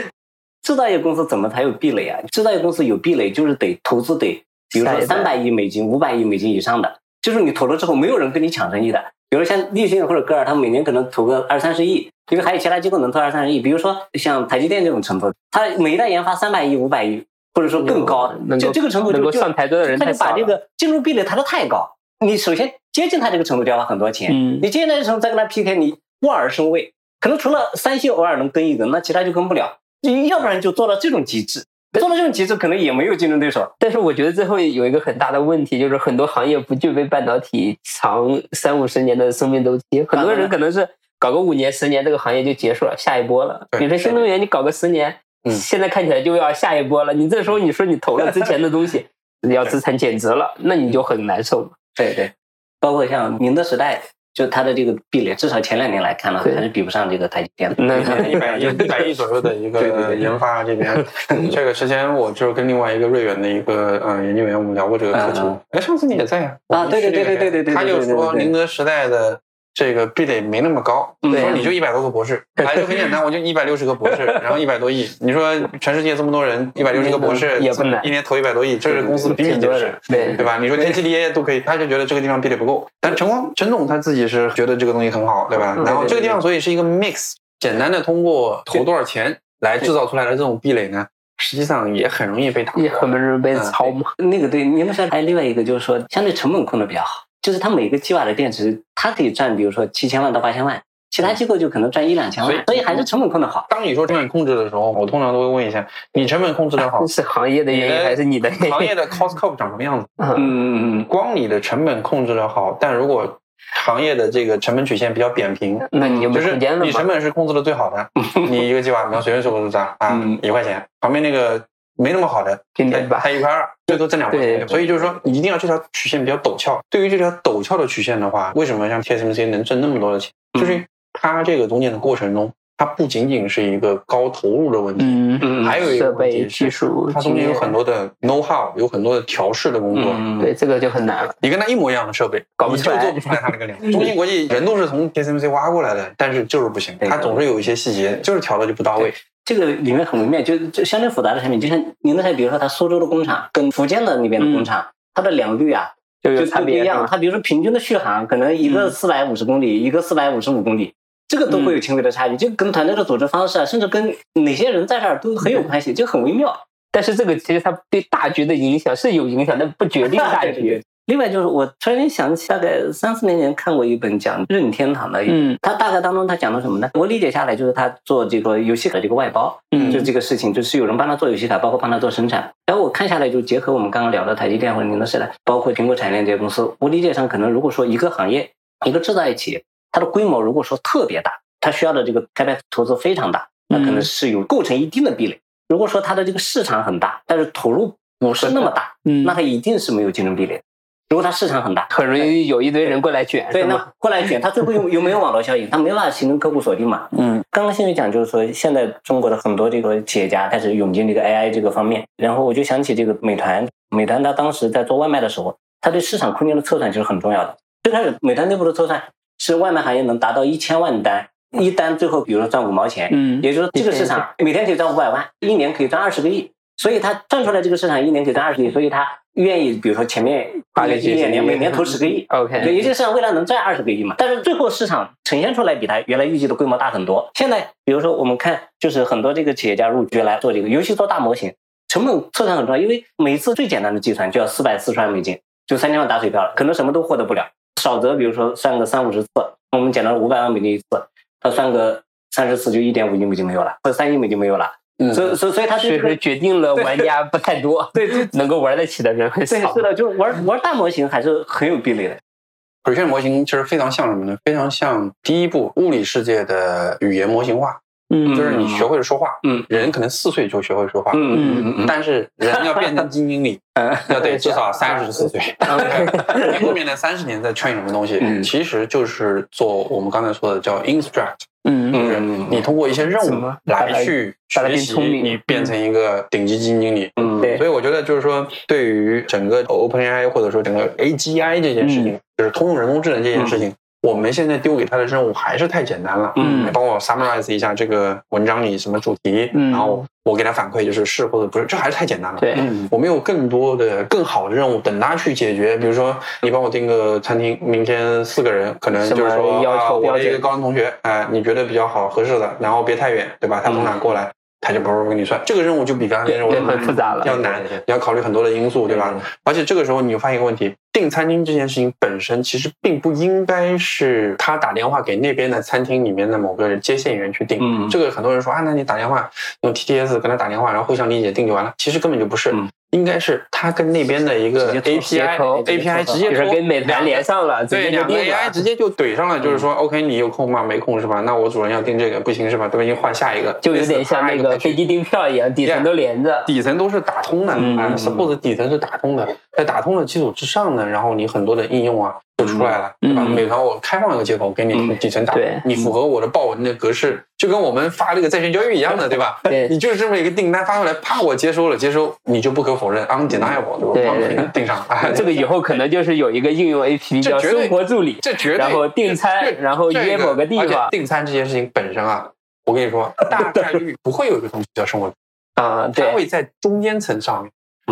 制造业公司怎么才有壁垒啊？制造业公司有壁垒，就是得投资得，比如说三百亿美金、五百亿美金以上的，就是你投了之后，没有人跟你抢生意的。比如像立讯或者歌尔，他们每年可能投个二三十亿，因为还有其他机构能投二三十亿。比如说像台积电这种程度，它每一代研发三百亿、五百亿，或者说更高就这个程度就上台桌的人他。就把这个进入壁垒抬得太高。你首先接近他这个程度就要花很多钱，嗯你接近他这个程度再跟他 PK，你望而生畏。可能除了三星偶尔能跟一跟，那其他就跟不了。你要不然就做到这种极致，做到这种极致，可能也没有竞争对手。但是我觉得最后有一个很大的问题，就是很多行业不具备半导体长三五十年的生命周期，很多人可能是搞个五年十年，这个行业就结束了，下一波了。比如说新能源，你搞个十年，嗯现在看起来就要下一波了。你这时候你说你投了之前的东西，要资产减值了，那你就很难受。对对，包括像宁德时代，就它的这个壁垒，至少前两年来看呢，还是比不上这个台积电的。那一百亿一百亿左右的一个研发这边，这个之前我就是跟另外一个瑞远的一个呃研究员，我们聊过这个课题。哎，上次你也在呀？啊对对对对对对对他就说宁德时代的这个壁垒没那么高，对说你就一百多个博士，来就很简单，我就一百六十个博士，然后一百多亿。你说全世界这么多人，一百六十个博士也不难一年投一百多亿，这是公司比比皆是。对对吧？你说天齐锂都可以，他就觉得这个地方壁垒不够。但陈光陈总他自己是觉得这个东西很好，对吧？嗯然后这个地方所以是一个 mix，简单的通过投多少钱来制造出来的这种壁垒呢，实际上也很容易被打。也很容易被操嘛。那个对，宁德时代还有另外一个就是说，相对成本控制比较好，就是它每个 G 瓦的电池，它可以赚，比如说七千万到八千万，其他机构就可能赚一两千万所以，还是成本控的好。当你说成本控制的时候，我通常都会问一下，你成本控制的好，是行业的原因还是你的？行业的 cost curve 长什么样子？嗯，嗯嗯嗯，光你的成本控制的好，但如果行业的这个成本曲线比较扁平，那你就是你成。本是控制的最好的，你一个 G 瓦，比方随便说个数字啊，一块钱，旁边那个没那么好的，零点八才一块二，最多挣两块钱。所以就是说，你一定要这条曲线比较陡峭。对于这条陡峭的曲线的话，为什么像 TSMC 能挣那么多的钱？嗯就是它这个中间的过程中，它不仅仅是一个高投入的问题，嗯，嗯还有一个问题是技术它中间有很多的 know how，有很多的调试的工作。嗯对，这个就很难了。你跟它一模一样的设备，搞不出来做不出来它那个量。中芯国际人都是从 TSMC 挖过来的，但是就是不行，对它总是有一些细节，就是调的就不到位。这个里面很微妙，就就相对复杂的产品，就像宁德时代，比如说它苏州的工厂跟福建的那边的工厂，它的良率啊就有差别一样。它比如说平均的续航，可能一个嗯四百五十公里，一个四百五十五公里，这个都会有轻微的差距，就跟团队的组织方式啊，甚至跟哪些人在这儿都很有关系，就很微妙。但是这个其实它对大局的影响是有影响，但不决定 大局。另外就是我突然间想起，大概三四年前看过一本讲任天堂的，嗯，他大概当中他讲的什么呢？我理解下来就是他做这个游戏的这个外包，嗯就这个事情，就是有人帮他做游戏卡，包括帮他做生产。然后我看下来，就结合我们刚刚聊的台积电或者宁德时代，包括苹果产业链这些公司，我理解上可能如果说一个行业一个制造业企业，它的规模如果说特别大，它需要的这个开发投资非常大，那可能是有构成一定的壁垒。如果说它的这个市场很大，但是投入不是那么大，嗯那它一定是没有竞争壁垒的。如果它市场很大，很容易有一堆人过来卷，对，吗？那过来卷，它最后又又没有网络效应，它没办法形成客户锁定嘛。嗯，刚刚新宇讲就是说，现在中国的很多这个企业家开始涌进这个 AI 这个方面，然后我就想起这个美团，美团它当时在做外卖的时候，它对市场空间的测算就是很重要的。最开始美团内部的测算是外卖行业能达到一千万单，一单最后比如说赚五毛钱，嗯，也就是说这个市场每天可以赚五百万，一年可以赚二十个亿，所以他赚出来这个市场一年可以赚二十个亿，所以他愿意比如说前面八个亿两年每年投十个亿。OK，对，有些市场未来能赚二十个亿嘛，但是最后市场呈现出来比他原来预计的规模大很多。现在比如说我们看，就是很多这个企业家入局来做这个，尤其做大模型，成本测算很重要，因为每次最简单的计算就要四百四十万美金，就三千万打水漂了，可能什么都获得不了。少则比如说算个三五十次，我们简单五百万美金一次，他算个三十次就一点五亿美金没有了，或者三亿美金没有了。嗯所以所以所以他确这个实决定了玩家不太多，对对 能够玩得起的人很少。对是的，就是玩玩大模型还是很有壁垒的。Pre-train 模型其实非常像什么呢？非常像第一步物理世界的语言模型化，嗯，就是你学会了说话。嗯人可能四岁就学会说话，嗯嗯嗯嗯但是人要变成基金经理，要得至少三十四岁。你后面的三十年在 train 什么东西，嗯其实就是做我们刚才说的叫 instruct，嗯就是嗯你通过一些任务来去学习，变聪明你变成一个顶级基金经理。嗯对所以我觉得就是说，对于整个 OpenAI 或者说整个 AGI 这件事情，就是通用人工智能这件事情，我们现在丢给他的任务还是太简单了。嗯你帮我 summarize 一下这个文章里什么主题，嗯然后我给他反馈就是是或者不是，这还是太简单了。对，嗯我们有更多的、更好的任务等他去解决。比如说，你帮我订个餐厅，明天四个人，可能就是说要求啊，我的一个高中同学，哎、你觉得比较好合适的，然后别太远，对吧？他从哪过来，他就不是跟你算。这个任务就比刚才那任务对很复杂了要难你要考虑很多的因素，对吧？而且这个时候你就发现一个问题，订餐厅这件事情本身其实并不应该是他打电话给那边的餐厅里面的某个接线员去订。嗯这个很多人说啊，那你打电话用 TTS 跟他打电话，然后互相理解订就完了。其实根本就不是，嗯应该是他跟那边的一个直接做接 API 口 API 直接就是跟美团连上了，直对，接就两个 AI 直接就怼上了，就是说，OK，你有空吗？没空是吧？那我主人要订这个，不行是吧？都已经换下一个，就有点像那个飞机订票一样，底层都连着。底层都是打通的，啊嗯嗯，suppose 底层是打通的，在打通的基础之上呢，然后你很多的应用啊就出来了，对吧？嗯美团我开放一个接口给你嗯底层打对，你符合我的报文的格式，就跟我们发这个在线交易一样的，对吧？对你就是这么一个订单发过来，啪，我接收了，接收你就不可否认，undeniable，对吧？订上，啊 这个以后可能就是有一个应用 APP 叫生活助理，这绝对然后订餐，然后约某个地方订餐这件事情本身啊，我跟你说，大概率不会有一个东西叫生活，啊，它对，会在中间层上面。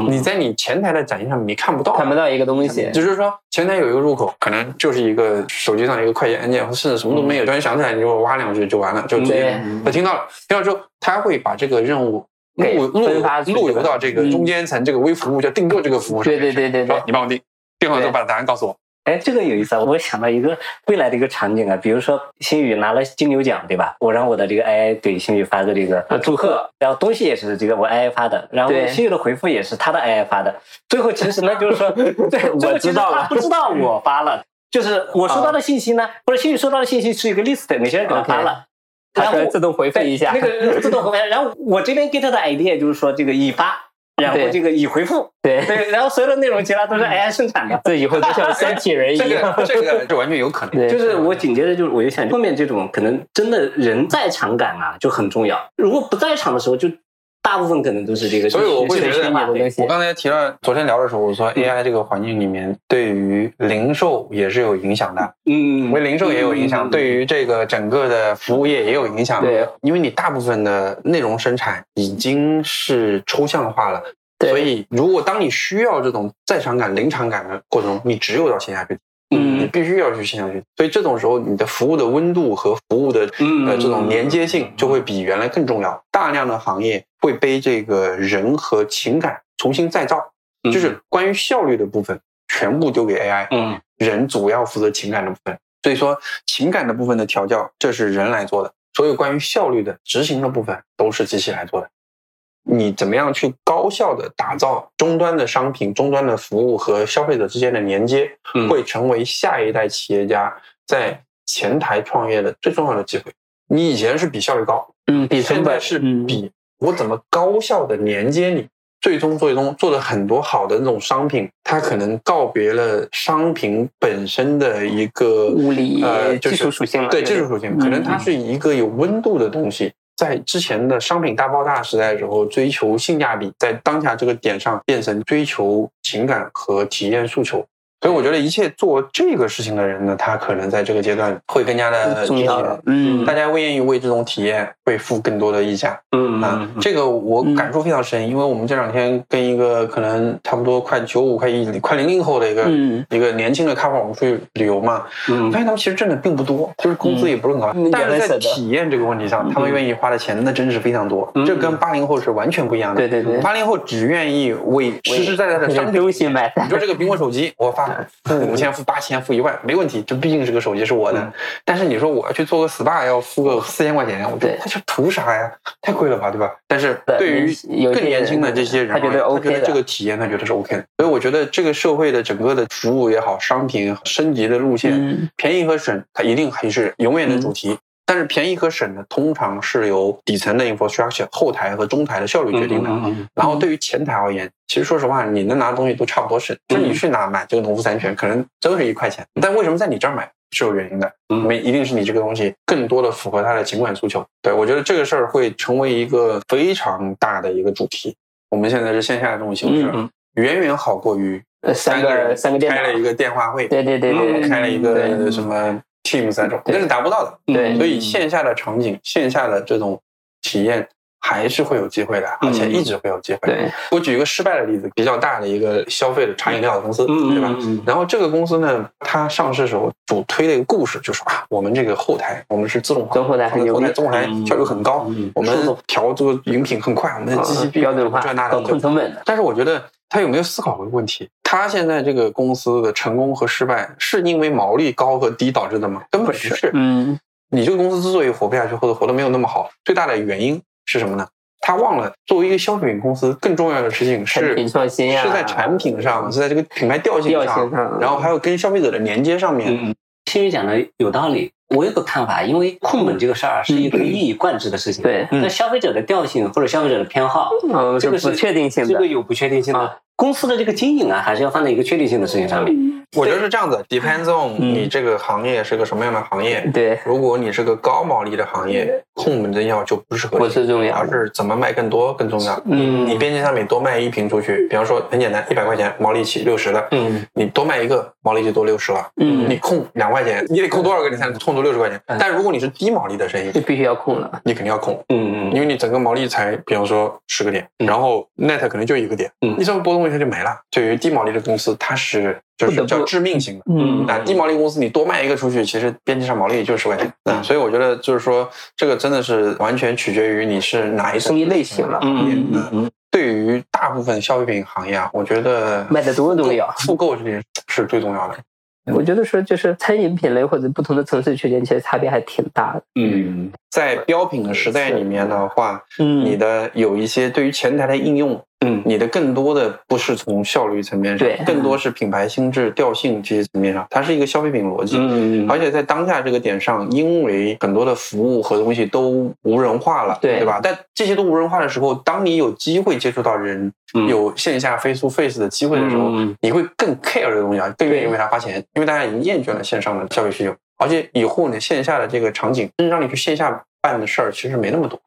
你在你前台的展现上面你看不到，看不到一个东西。就是说前台有一个入口，可能就是一个手机上一个快捷按键，或甚至什么都没有。突然想起来，你就挖两句就完了，就直接对他听到了，听到之后，他会把这个任务给路路路由到这个嗯中间层这个微服务叫订购这个服务上对。对对对对说，你帮我订，订好之后把答案告诉我。哎，这个有意思啊！我想到一个未来的一个场景啊，比如说星宇拿了金牛奖，对吧？我让我的这个 AI 给星宇发个这个啊祝贺，然后东西也是这个我 AI 发的，然后对星宇的回复也是他的 AI 发的。最后其实呢，就是说，对，我知道了他不知道我 发了，就是我收到的信息呢，或者星宇收到的信息是一个 list，哪些人给他发了。它然后会自动回复一下那。个自动回复，然后我这边 get 的 idea 就是说这个已发，然后这个已回复，对，对，然后所有的内容其他都是 AI 生产的。这以后就像三体人一这样。个这个这完全有可能。对，就是我紧接着就是我就想，后面这种可能真的人在场感啊就很重要。如果不在场的时候，就大部分可能都是这个，所以我会觉得虚拟的东西我刚才提到，昨天聊的时候，我说 AI 这个环境里面对于零售也是有影响的，嗯，为零售也有影响，嗯对于这个整个的服务业也有影响。对，因为你大部分的内容生产已经是抽象化了，对。所以如果当你需要这种在场感、临场感的过程中，你只有到线下去。嗯你必须要去线下去。所以这种时候，你的服务的温度和服务的嗯呃这种连接性就会比原来更重要。大量的行业会被这个人和情感重新再造，嗯就是关于效率的部分全部丢给 AI，嗯人主要负责情感的部分。所以说，情感的部分的调教，这是人来做的；所有关于效率的执行的部分，都是机器来做的。你怎么样去高效的打造终端的商品、终端的服务和消费者之间的连接，嗯会成为下一代企业家在前台创业的最重要的机会。你以前是比效率高，嗯，比成本现在是嗯比我怎么高效的连接你，最终最终做的很多好的那种商品，它可能告别了商品本身的一个物理呃就是技术属性了对技术属性，嗯可能它是一个有温度的东西。在之前的商品大爆炸时代的时候，追求性价比，在当下这个点上变成追求情感和体验诉求。所以我觉得一切做这个事情的人呢，他可能在这个阶段会更加的重要了，嗯大家会愿意为这种体验会付更多的溢价嗯啊，这个我感触非常深，因为我们这两天跟一个可能差不多快九五、快一、快零零后的一个、嗯一个年轻的咖啡我们出去旅游嘛，嗯发现他们其实挣的并不多，就是工资也不是很高，嗯但是在体验这个问题上，他们愿意花的钱那真是非常多，嗯这跟八零后是完全不一样的。对对对，八零后只愿意为实实在在的商品买单你说这个苹果手机，我发付五千、付八千、付一万没问题，这毕竟是个手机是我的。嗯但是你说我要去做个 SPA 要付个四千块钱，我觉得对他这图啥呀？太贵了吧，对吧？但是对对于更年轻的这些人他觉得 OK 的这个体验他觉得是 OK 的。所以我觉得这个社会的整个的服务也好，商品升级的路线，嗯便宜和省，它一定还是永远的主题。但是便宜和省呢，通常是由底层的 infrastructure 后台和中台的效率决定的。嗯然后对于前台而言，其实说实话，你能拿的东西都差不多省，就是你去哪买这个农夫山泉，可能都是一块钱，但为什么在你这儿买是有原因的，嗯没一定是你这个东西更多的符合他的情感诉求。对我觉得这个事儿会成为一个非常大的一个主题。我们现在是线下的这种形式，嗯远远好过于呃三个人三个电，开了一个电话会，对对对对，嗯开了一个什么 Teams 那种，对那是达不到的。对所以线下的场景、线下的这种体验还是会有机会的，而且一直会有机会。对，我举一个失败的例子，比较大的一个消费的茶饮料的公司，嗯对吧？嗯然后这个公司呢，它上市的时候主推的一个故事就是啊，我们这个后台我们是自动化，中后台很牛逼后台效率很高，嗯我们调这个饮品很快，我们的机器啊标准化赚大的可控成本，但是我觉得他有没有思考过一个问题？他现在这个公司的成功和失败，是因为毛利高和低导致的吗？根本不是。嗯你这个公司之所以活不下去或者活得没有那么好，最大的原因是什么呢？他忘了作为一个消费品公司，更重要的事情是产品创新啊是在产品上，是在这个品牌调性上，性上然后还有跟消费者的连接上面。嗯，心宇讲的有道理。我有个看法，因为控本这个事儿啊是一个一以贯之的事情。对嗯那消费者的调性或者消费者的偏好，嗯，这个是是不确定性的这个，有不确定性的啊。公司的这个经营啊，还是要放在一个确定性的事情上面。我觉得是这样子，depends on 嗯你这个行业是个什么样的行业。对，如果你是个高毛利的行业，控本真要就不是核不心，是重要，而是怎么卖更多更重要。嗯你边际上面多卖一瓶出去，比方说很简单，一百块钱毛利起六十的，嗯你多卖一个毛利就多六十了。嗯你控两块钱，你得控多少个你才能控出六十块钱？嗯但如果你是低毛利的生意，你必须要控了，你肯定要控，嗯嗯因为你整个毛利才，比方说十个点，嗯然后 net 可能就一个点，嗯你这么波动一下就没了。对于低毛利的公司，它是就是叫致命性的。嗯那低毛利公司你多卖一个出去，其实边际上毛利也就十块钱。啊，所以我觉得就是说，这个真的是完全取决于你是哪一种生意类型了，嗯嗯嗯对于大部分消费品行业啊，我觉得卖的多重要复购这件事是最重要的。我觉得说就是餐饮品类或者不同的城市区间，其实差别还挺大的。嗯在标品的时代里面的话，嗯你的有一些对于前台的应用，嗯。你的更多的不是从效率层面上对，更多是品牌心智、调性这些层面上，它是一个消费品逻辑。嗯而且在当下这个点上，因为很多的服务和东西都无人化了，对。对吧？但这些都无人化的时候，当你有机会接触到人，嗯。有线下 face to face 的机会的时候，嗯你会更 care 这个东西啊，更愿意为它花钱，因为大家已经厌倦了线上的消费需求，而且以后呢，线下的这个场景，真正让你去线下办的事儿其实没那么多。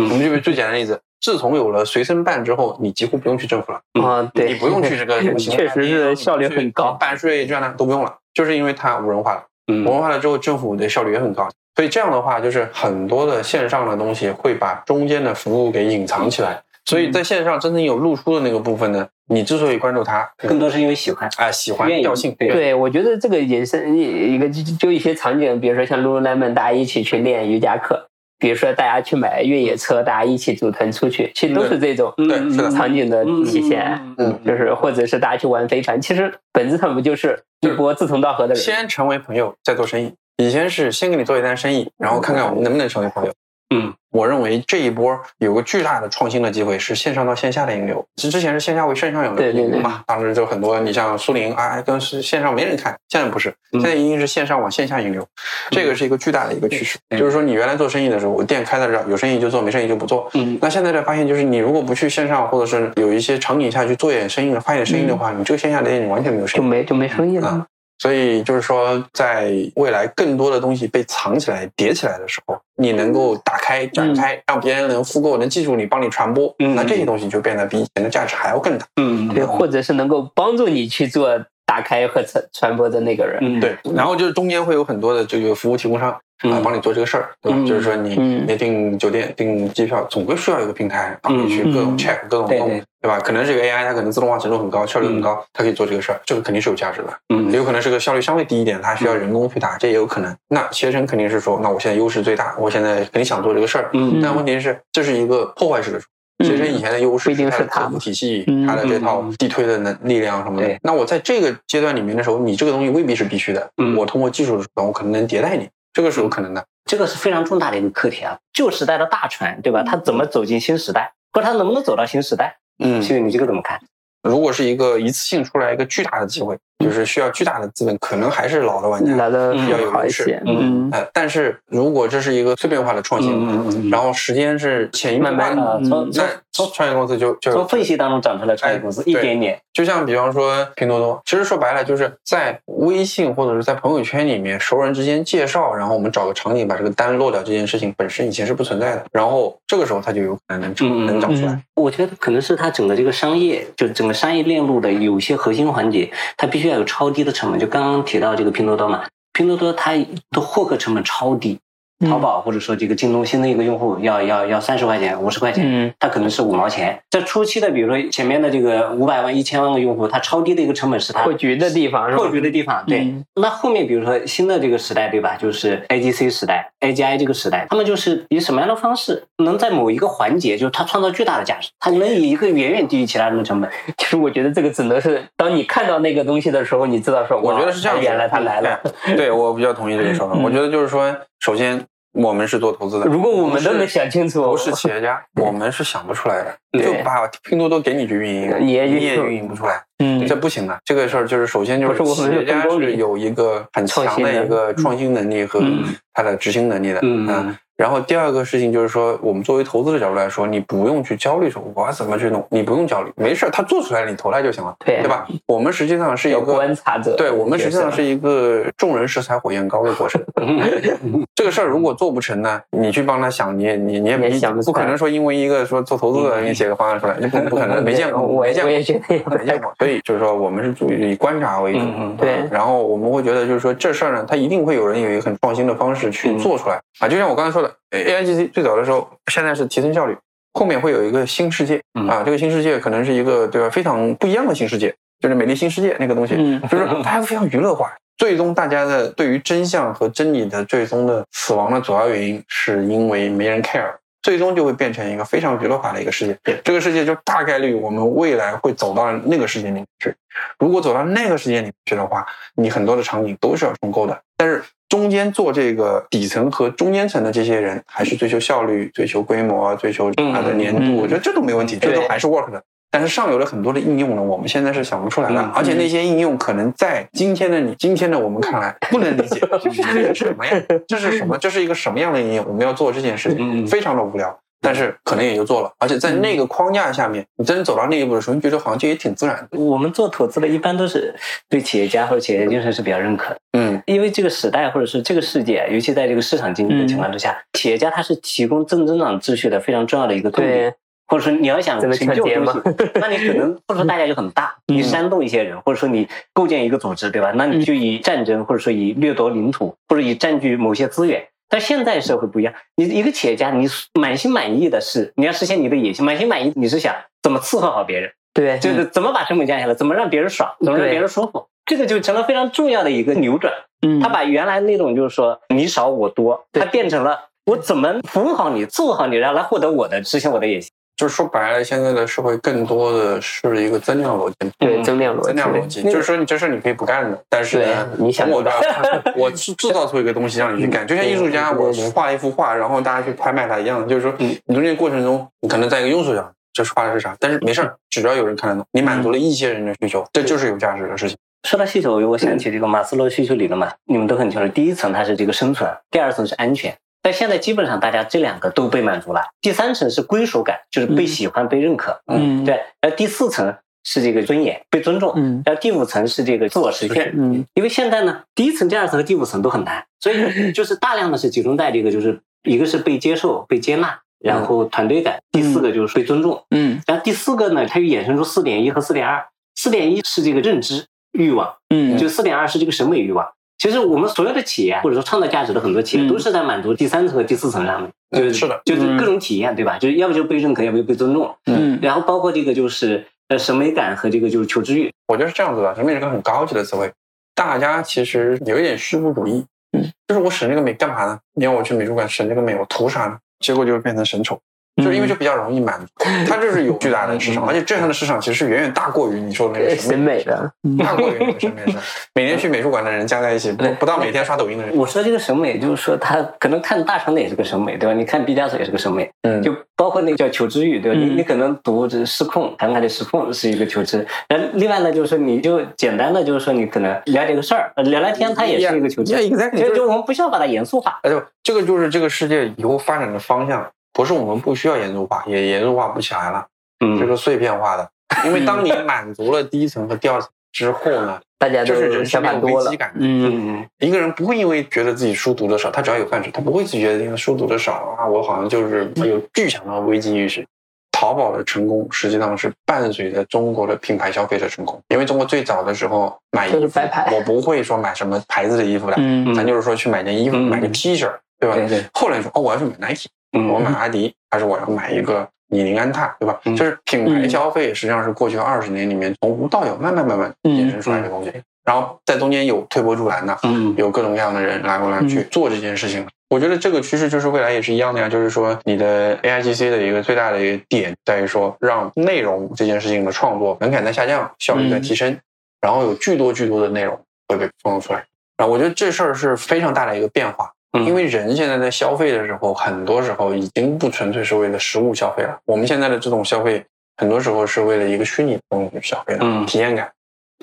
嗯。我们就举最简单的例子，自从有了随身办之后，你几乎不用去政府了。啊，对，你不用去这个什么行确实是效率很高。办税这样的都不用了，就是因为它无人化了。嗯无人化了之后，政府的效率也很高。所以这样的话，就是很多的线上的东西会把中间的服务给隐藏起来。所以在线上真正有露出的那个部分呢，你之所以关注它，更多是因为喜欢。啊喜欢调性，对对，我觉得这个也是一一个就就一些场景，比如说像 Lululemon，大家一起去练瑜伽课，比如说大家去买越野车，大家一起组团出去，其实都是这种对是的场景的体现。嗯就是或者是大家去玩飞船，其实本质上不就是一波志同道合的人？先成为朋友，再做生意。以前是先给你做一单生意，然后看看我们能不能成为朋友。嗯，我认为这一波有个巨大的创新的机会是线上到线下的引流。其实之前是线下为线上有对对对嘛，当时就很多，你像苏宁啊，跟是线上没人看，现在不是，嗯现在一定是线上往线下引流，这个是一个巨大的一个趋势。对就是说，你原来做生意的时候，我店开在这儿，有生意就做，没生意就不做。嗯那现在才发现就是，你如果不去线上，或者是有一些场景下去做一点生意的，发一点生意的话，你这个线下的店你完全没有生意。就没就没生意了啊。所以就是说，在未来更多的东西被藏起来、叠起来的时候，你能够打开、展开，让别人能复购、能记住你、帮你传播，嗯那这些东西就变得比以前的价值还要更大。嗯。对，或者是能够帮助你去做打开和传传播的那个人。嗯对，然后就是中间会有很多的这个服务提供商啊，嗯帮你做这个事儿，对吧？嗯就是说你嗯你订酒店、订机票，总归需要一个平台帮你去各种嗯 check、各种动对对，对吧？可能这个 AI 它可能自动化程度很高，效率很高，它可以做这个事儿，这个肯定是有价值的。嗯也有可能是个效率相对低一点，它需要人工去打，这也有可能。那携程肯定是说，那我现在优势最大，我现在肯定想做这个事儿。嗯但问题是，这是一个破坏式的。携程以前的优势不一定是它它的客服体系，嗯它的这套地推的能力量什么的对。那我在这个阶段里面的时候，你这个东西未必是必须的。嗯我通过技术的手段，我可能能迭代你，这个是有可能的。这个是非常重大的一个课题啊，旧时代的大船，对吧？它怎么走进新时代，或者它能不能走到新时代？嗯新宇，你这个怎么看？如果是一个一次性出来一个巨大的机会，就是需要巨大的资本，可能还是老的玩家。来的嗯要有优势好一些，嗯但是如果这是一个碎片化的创新，嗯嗯然后时间是潜移默慢慢化的，啊，从从那创业公司就就从缝隙当中长出来创业公司，一点点，就像比方说拼多多，其实说白了就是在微信或者是在朋友圈里面熟人之间介绍，然后我们找个场景把这个单落掉，这件事情本身以前是不存在的，然后这个时候它就有可能能长能长出来。嗯我觉得可能是它整个这个商业，就整个商业链路的有些核心环节，它必须要有超低的成本。就刚刚提到这个拼多多嘛，拼多多它的获客成本超低，淘宝或者说这个京东新的一个用户要要要三十块钱、五十块钱，嗯它可能是五毛钱。在初期的，比如说前面的这个五百万、一千万个用户，它超低的一个成本是它破局的地方是？破局的地方，对。嗯那后面比如说新的这个时代，对吧？就是 AGC 时代、AGI 这个时代，他们就是以什么样的方式能在某一个环节，就是它创造巨大的价值，它能以一个远远低于其他人的成本。其实我觉得这个只能是当你看到那个东西的时候，你知道说，我觉得是这样原来他来了。对我比较同意这个说法。嗯我觉得就是说，首先我们是做投资的，如果我们都能想清楚，不是企业家，我们是想不出来的。对就把拼多多给你去运营，你也运也营运营不出来，嗯，这不行的。这个事儿就是首先就是我们是企业家是有一个很强的的一个创新能力和嗯他的执行能力的。嗯啊然后第二个事情就是说，我们作为投资的角度来说，你不用去焦虑说我要怎么去弄，你不用焦虑，没事，他做出来了你投来就行了，对对吧？我们实际上是一有个观察者，对我们实际上是一个众人拾柴火焰高的过程。这个事儿如果做不成呢，你去帮他想，你也你你也没想不不可能说因为一个说做投资的给你写个方案出来，你不不可能，没见过，我没见过我也。觉得有没见过，所以就是说，我们是注意以观察为主，对然后我们会觉得，就是说这事儿呢，它一定会有人有一个很创新的方式去做出来、啊。就像我刚才说的，A I G C 最早的时候，现在是提升效率，后面会有一个新世界、嗯啊，这个新世界可能是一个对吧非常不一样的新世界，就是美丽新世界那个东西，嗯就是它非常娱乐化。最终，大家的对于真相和真理的最终的死亡的主要原因，是因为没人 care，最终就会变成一个非常娱乐化的一个世界。这个世界就大概率我们未来会走到那个世界里面去。如果走到那个世界里面去的话，你很多的场景都是要重构的。但是中间做这个底层和中间层的这些人，还是追求效率、追求规模、追求它的粘度，我觉得这都没问题，这都还是 work 的。但是上游的很多的应用呢，我们现在是想不出来的，嗯而且那些应用可能在今天的你、今天的我们看来 不能理解，这是什么呀？这是什么？这是一个什么样的应用？我们要做这件事情，嗯非常的无聊。但是可能也就做了，而且在那个框架下面，你真走到那一步的时候，你觉得好像这也挺自然的。我们做投资的，一般都是对企业家或者企业精神是比较认可的。嗯因为这个时代或者是这个世界，尤其在这个市场经济的情况之下，企业家他是提供正增长秩序的非常重要的一个动力对。或者说你要想成就抢劫东西，那你可能付出代价就很大，嗯你煽动一些人，或者说你构建一个组织，对吧？那你就以战争或者说以掠夺领土或者以占据某些资源。但现在社会不一样，你一个企业家，你满心满意的是你要实现你的野心，满心满意你是想怎么伺候好别人，对，就是怎么把成本降下来，怎么让别人爽，怎么让别人舒服，这个就成了非常重要的一个扭转。嗯，他把原来那种就是说你少我多，他变成了我怎么服务好你，伺候好你，然后来获得我的实现我的野心。就是说白了，现在的社会更多的是一个增量逻辑，对增量逻辑，增量逻辑，就是说你这事儿你可以不干的，但是呢，你想我 我制制造出一个东西让你去干，就像艺术家，我画一幅画，然后大家去拍卖它一样，就是说，你中间过程中，你可能在一个庸俗上，这是画的是啥，但是没事儿，只要有人看得懂，你满足了一些人的需求，这就是有价值的事情。说到需求，我想起这个马斯洛需求理论嘛，你们都很清楚，第一层它是这个生存，第二层是安全。但现在基本上大家这两个都被满足了，第三层是归属感，就是被喜欢、被认可，嗯，对。然后第四层是这个尊严，被尊重，嗯然后第五层是这个自我实现。嗯因为现在呢，第一层、第二层和第五层都很难，所以就是大量的是集中在这个，就是一个是被接受、被接纳，然后团队感，第四个就是被尊重，嗯然后第四个呢，它又衍生出四点一和四点二。四点一是这个认知欲望，嗯，就四点二是这个审美欲望。其实我们所有的企业或者说创造价值的很多企业嗯都是在满足第三层和第四层上面，就是嗯是的就是各种体验，对吧？就是要不就被认可，要不就被尊重，嗯然后包括这个就是呃审美感和这个就是求知欲，我觉得是这样子的，审美是个很高级的词汇，大家其实有一点虚无主义，嗯，就是我审这个美干嘛呢？你要我去美术馆审这个美，我图啥呢？结果就会变成审丑。就是因为就比较容易满足，它就是有巨大的市场，而且这样的市场其实是远远大过于你说的那个审美的，嗯大过于那个审美市场。每天去美术馆的人加在一起，不不到每天刷抖音的人。我说这个审美，就是说他可能看大长的也是个审美，对吧？你看毕加索也是个审美，嗯就包括那个叫求知欲，对吧？你嗯你可能读这失控，谈谈的失控是一个求知，然后另外呢，就是说你就简单的就是说你可能了解个事儿，呃聊聊天，它也是一个求知。就就我们不需要把它严肃化。哎，就这个就是这个世界以后发展的方向，不是我们不需要严肃化，也严肃化不起来了，嗯这个碎片化的。因为当你满足了第一层和第二层之后呢，大家都就是人是想没危机感的。嗯嗯一个人不会因为觉得自己书读的少，他只要有饭吃，他不会自己觉得因为书读的少啊，我好像就是有巨强的危机意识。淘宝的成功实际上是伴随着中国的品牌消费者成功，因为中国最早的时候买衣服我不会说买什么牌子的衣服的，嗯咱就是说去买件衣服，嗯买个 T 恤，对吧？对对后来说哦，我要去买 Nike，嗯我买阿迪，还是我要买一个李宁安踏，对吧？嗯就是品牌消费实际上是过去二十年里面从无到有，慢慢慢慢衍生出来的东西。然后在中间有推波助澜的，嗯有各种各样的人来过来去做这件事情。我觉得这个趋势就是未来也是一样的呀，就是说你的 AIGC 的一个最大的一个点在于说，让内容这件事情的创作门槛在下降，效率在提升，然后有巨多巨多的内容会被创作出来。然后我觉得这事儿是非常大的一个变化，嗯因为人现在在消费的时候，很多时候已经不纯粹是为了实物消费了。我们现在的这种消费，很多时候是为了一个虚拟的东西去消费的，嗯体验感。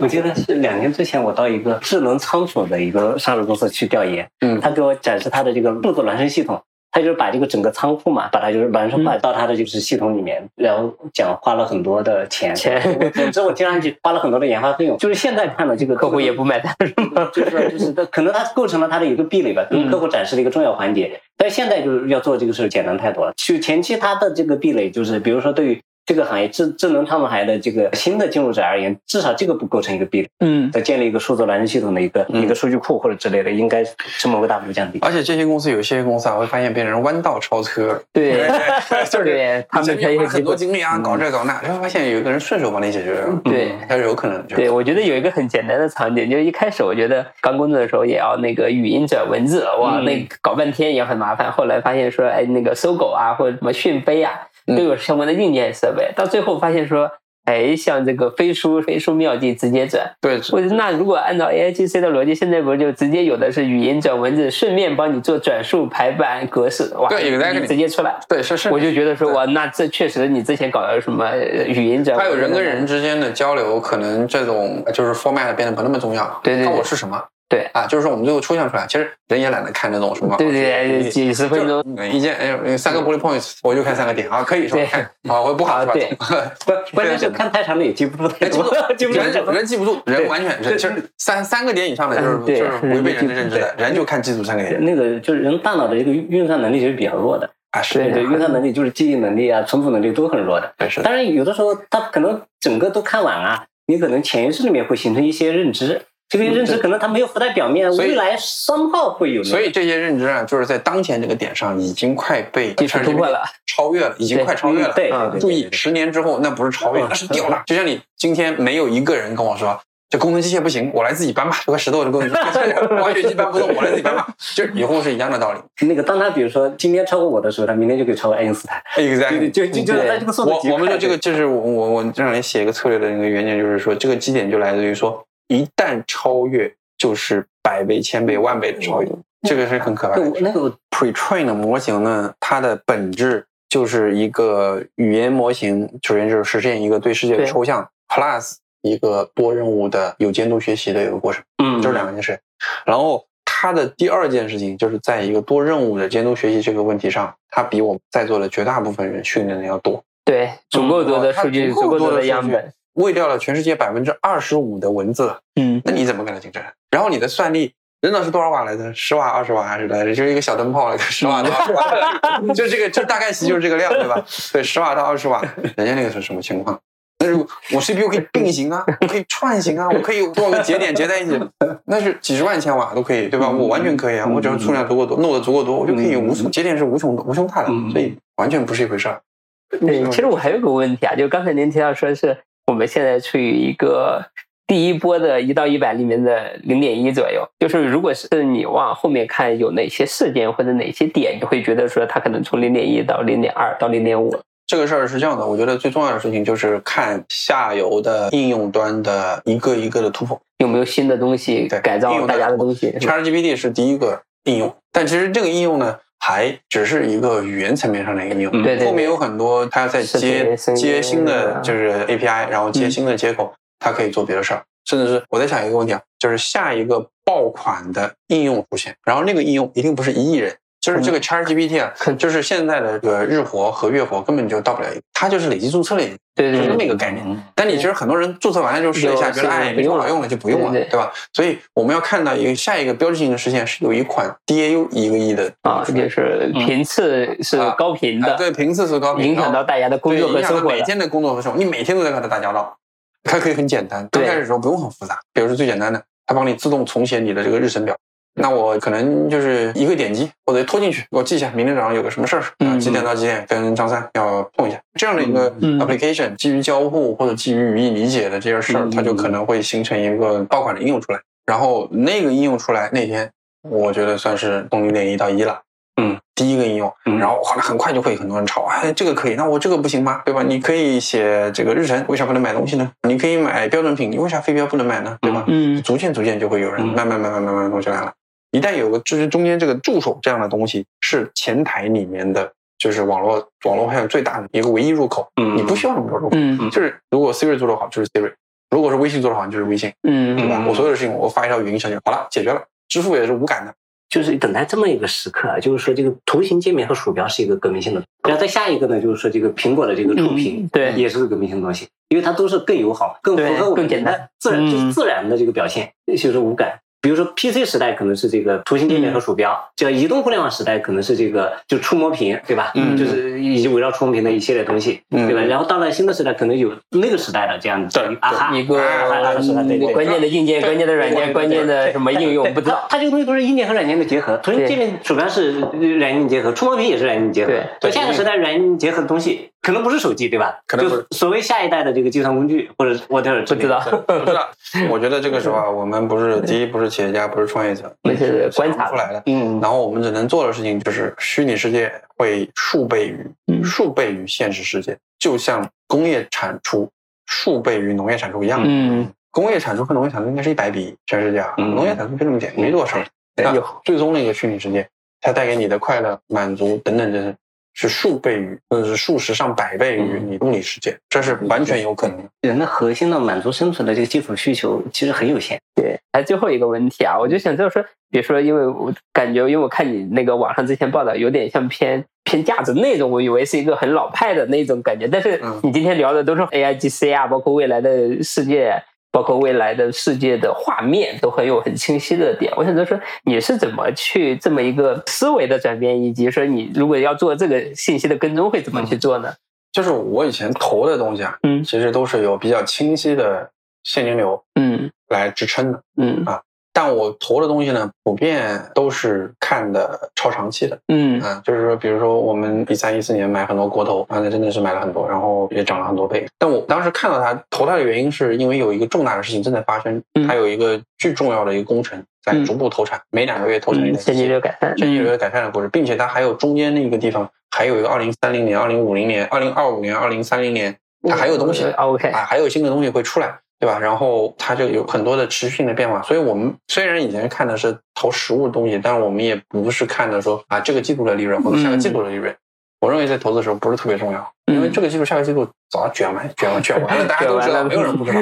我记得是两年之前，我到一个智能仓储的一个上市公司去调研，嗯他给我展示他的这个数字孪生系统，他就是把这个整个仓库嘛，把它就是完善化到他的就是系统里面，然后讲花了很多的钱，总之我听上去花了很多的研发费用，就是现在看的这个客户也不买单，是吗？就是就是它可能它构成了它的一个壁垒吧，嗯给客户展示的一个重要环节。但是现在就是要做这个事儿简单太多了。就前期它的这个壁垒就是，比如说对于这个行业智智能他们行业的这个新的进入者而言，至少这个不构成一个壁垒。嗯在建立一个数字孪生系统的一个、嗯一个数据库或者之类的，应该成本会大幅度降低。而且这些公司有些公司啊，会发现变成弯道超车，对，就是对他们前面花很多可以有机会。精力啊，搞这搞那，然后发现有一个人顺手帮你解决了，对嗯它是有可能的。对，我觉得有一个很简单的场景，就是一开始我觉得刚工作的时候也要那个语音转文字，哇，嗯那搞半天也很麻烦。后来发现说，哎，那个搜狗啊，或者什么讯飞啊，嗯都有相关的硬件设备。到最后发现说，哎，像这个飞书、飞书妙计直接转。对，或者那如果按照 AIGC 的逻辑，现在不是就直接有的是语音转文字，顺便帮你做转述、排版、格式，哇，对，exactly 你直接出来。对是是，我就觉得说，哇，那这确实你之前搞的什么呃语音转，还有人跟人之间的交流，可能这种就是 format 变得不那么重要。对对对看我是什么。对啊，就是说我们最后抽象出来，其实人也懒得看那种什么。对对对，几十分钟。就一件哎，三个 bullet points，我就看三个点啊，可以是吧啊，我不好是吧？对 不，关键是看太长了也记不住太人记不多，记不住人人记不住，人完全是其实三三个点以上的，就是就是违背人的认知的，人就看记住三个点那个就是人大脑的一个运算能力其实比较弱的，啊，是对对，运算能力就是记忆能力啊、存储能力都很弱的。对是的，当然，有的时候他可能整个都看完啊，你可能潜意识里面会形成一些认知，这个认知可能它没有浮在表面，未来商号会有那个。所以这些认知啊，就是在当前这个点上已经快被突破了，超越了，已经快超越了。对注意，十年之后那不是超越，那是掉了。就像你今天没有一个人跟我说。这工程机械不行，我来自己搬吧。这块石头的工程机械，挖掘机搬不动，我来自己搬吧。就以后是一样的道理。那个当他比如说今天超过我的时候，他明天就可以超过爱因斯坦。Exactly，就就就在这个速度我我们说这个就是我我我这两年写一个策略的那个原点，就是说这个基点就来自于说，一旦超越，就是百倍、千倍、万倍的超越，这个是很可怕的。那个 pre-train 的模型呢，它的本质就是一个语言模型，首先就是实现一个对世界的抽象，plus 一个多任务的有监督学习的一个过程，嗯就是两件事。然后它的第二件事情就是在一个多任务的监督学习这个问题上，它比我们在座的绝大部分人训练的要多，对，足够多的数据，足够足够多多的样本。喂掉了全世界百分之二十五的文字了，嗯，那你怎么跟他竞争？然后你的算力。扔到是多少瓦来的？十瓦、二十瓦还是来着？就是一个小灯泡来的，十瓦到二十瓦，就这个，就大概其就是这个量，对吧？对，十瓦到二十瓦，人家那个是什么情况？那如果我 CPU 可以并行啊，我可以串行啊，我可以多少个节点结在一起，那是几十万千瓦都可以，对吧？我完全可以啊，我只要数量足够多，弄的足够多，我就可以有无数节点是无穷无穷大的，所以完全不是一回事儿。对，其实我还有个问题啊，就刚才您提到说是我们现在处于一个第一波的一到一百里面的零点一左右，就是如果是你往后面看有哪些事件或者哪些点，你会觉得说它可能从零点一到零点二到零点五。这个事儿是这样的，我觉得最重要的事情就是看下游的应用端的一个一个的突破。有没有新的东西对改造大家的东西？ChatGPT 是第一个应用，但其实这个应用呢，还只是一个语言层面上的一个应用。嗯对对对后面有很多它在视接接新的啊就是 API，然后接嗯新的接口，它可以做别的事儿。甚至是我在想一个问题啊，就是下一个爆款的应用出现，然后那个应用一定不是一亿人。就是这个 ChatGPT 啊，嗯就是现在的这个日活和月活根本就到不了一个，它就是累计注册了一个，是这么对对对一个概念。嗯但你其实很多人注册完了之后试了一下，觉得哎没什么好用了就不用了，对对对吧？所以我们要看到一个下一个标志性的事件是有一款 DAU 一个亿的啊，就是频次是高频的，啊对频次是高频，影响到大家的工作和生活每天的工作和生活，你每天都在和他打交道。它可以很简单，刚开始的时候不用很复杂，比如说最简单的，它帮你自动重写你的这个日程表。那我可能就是一个点击或者拖进去，我记一下明天早上有个什么事儿，啊嗯几点到几点跟张三要碰一下，这样的一个嗯 application 基于交互或者基于语义理解的这些事儿，嗯它就可能会形成一个爆款的应用出来。然后那个应用出来那天，我觉得算是从零点一到一了。嗯，第一个应用，嗯然后后来很快就会很多人吵，哎，这个可以，那我这个不行吗？对吧？你可以写这个日程，为啥不能买东西呢？你可以买标准品，你为啥非标不能买呢？对吧？嗯逐渐逐渐就会有人嗯慢慢慢慢慢慢弄起来了。一旦有个就是中间这个助手这样的东西是前台里面的，就是网络网络上最大的一个唯一入口，嗯。你不需要那么多入口。嗯。就是如果 Siri 做得好，就是 Siri；如果是微信做得好，就是微信，嗯。对吧？嗯。我所有的事情我发一条语音消息，好了，解决了。支付也是无感的，就是等待这么一个时刻啊，就是说这个图形界面和鼠标是一个革命性的，然后再下一个呢，就是说这个苹果的这个触屏嗯，对。也是个革命性的东西，因为它都是更友好、更符合我们更简单。的自然，嗯就是自然的这个表现，就是无感。比如说 PC 时代可能是这个图形界面和鼠标，叫移动互联网时代可能是这个就触摸屏，对吧？嗯就是以及围绕触摸屏的一系列东西，嗯对吧？然后到了新的时代，可能有那个时代的这样子对啊哈，一个啊哈时代，对对对关键的硬件、关键的软件、关键的什么应用对不知道。它它这个东西都是硬件和软件的结合，图形界面鼠标是软硬结合，触摸屏也是软硬结合。对所以下个时代软硬结合的东西可能不是手机，对吧？可能不是。所谓下一代的这个计算工具或者 whatever 不知道，不知道，我觉得这个时候啊，我们不是第一，不是企业家，不是创业者，那是观察。出来的。嗯。然后我们只能做的事情就是，虚拟世界会数倍于嗯。数倍于现实世界，就像工业产出数倍于农业产出一样。嗯，工业产出和农业产出应该是一百比全世界啊，嗯。农业产出就这么点，没多少。那有。最终那个虚拟世界，它带给你的快乐、满足等等等等，是数倍于或者是数十上百倍于你物理世界，这是完全有可能的。人的核心的满足生存的这个基础需求其实很有限。对。还最后一个问题啊，我就想就是说，比如说，因为我感觉，因为我看你那个网上之前报道，有点像偏偏价值那种，我以为是一个很老派的那种感觉，但是嗯你今天聊的都是 AIGC 啊，包括未来的世界。包括未来的世界的画面都很有很清晰的点，我想就说你是怎么去这么一个思维的转变，以及说你如果要做这个信息的跟踪会怎么去做呢？就是我以前投的东西啊，嗯。其实都是有比较清晰的现金流嗯。来支撑的。嗯但我投的东西呢，普遍都是看的超长期的，嗯啊，就是说，比如说我们一三一四年买很多国投，啊，那真的是买了很多，然后也涨了很多倍。但我当时看到它投它的原因，是因为有一个重大的事情正在发生，嗯它有一个巨重要的一个工程在逐步投产，每两个月投产一嗯，台现金流改善，现金流改善的过程，并且它还有中间那个地方还有一个二零三零年、二零五零年、二零二五年、二零三零年，它还有东西。OK，啊，还有新的东西会出来，对吧？然后它就有很多的持续性的变化。所以我们虽然以前看的是投实物的东西，但是我们也不是看的说啊这个季度的利润或者下个季度的利润。我认为在投资的时候不是特别重要，因为这个季度、下个季度早卷完、卷完、卷完了，大家都知道，没有人不知道。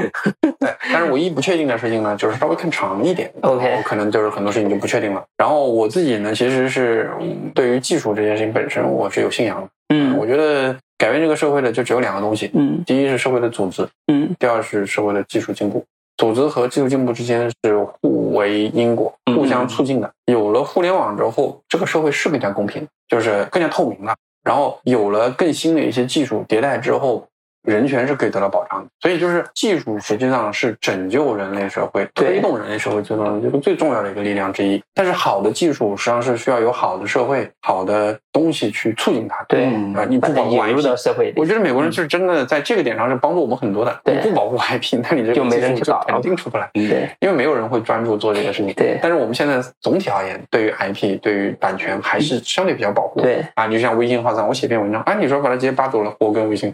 对，但是唯一不确定的事情呢，就是稍微看长一点 OK 可能就是很多事情就不确定了。然后我自己呢，其实是嗯对于技术这件事情本身，我是有信仰的。嗯我觉得改变这个社会的就只有两个东西，嗯第一是社会的组织，嗯第二是社会的技术进步。组织和技术进步之间是互为因果、嗯互相促进的。有了互联网之后，这个社会是更加公平，就是更加透明了。然后有了更新的一些技术迭代之后，人权是可以得到保障的。所以就是技术实际上是拯救人类社会、推动人类社会最重要的这个最重要的一个力量之一。但是好的技术实际上是需要有好的社会、好的东西去促进它。对啊，你不保护 IP，到社会我，觉得美国人是真的在这个点上是帮助我们很多的。对你不保护 IP，那你这个技术就搞肯定出不来，对因为没有人会专注做这个事情。对但是我们现在总体而言，对于 IP、对于版权还是相对比较保护。对啊，你就像微信号上，我写篇文章，啊，你说把它直接扒走了，我跟微信一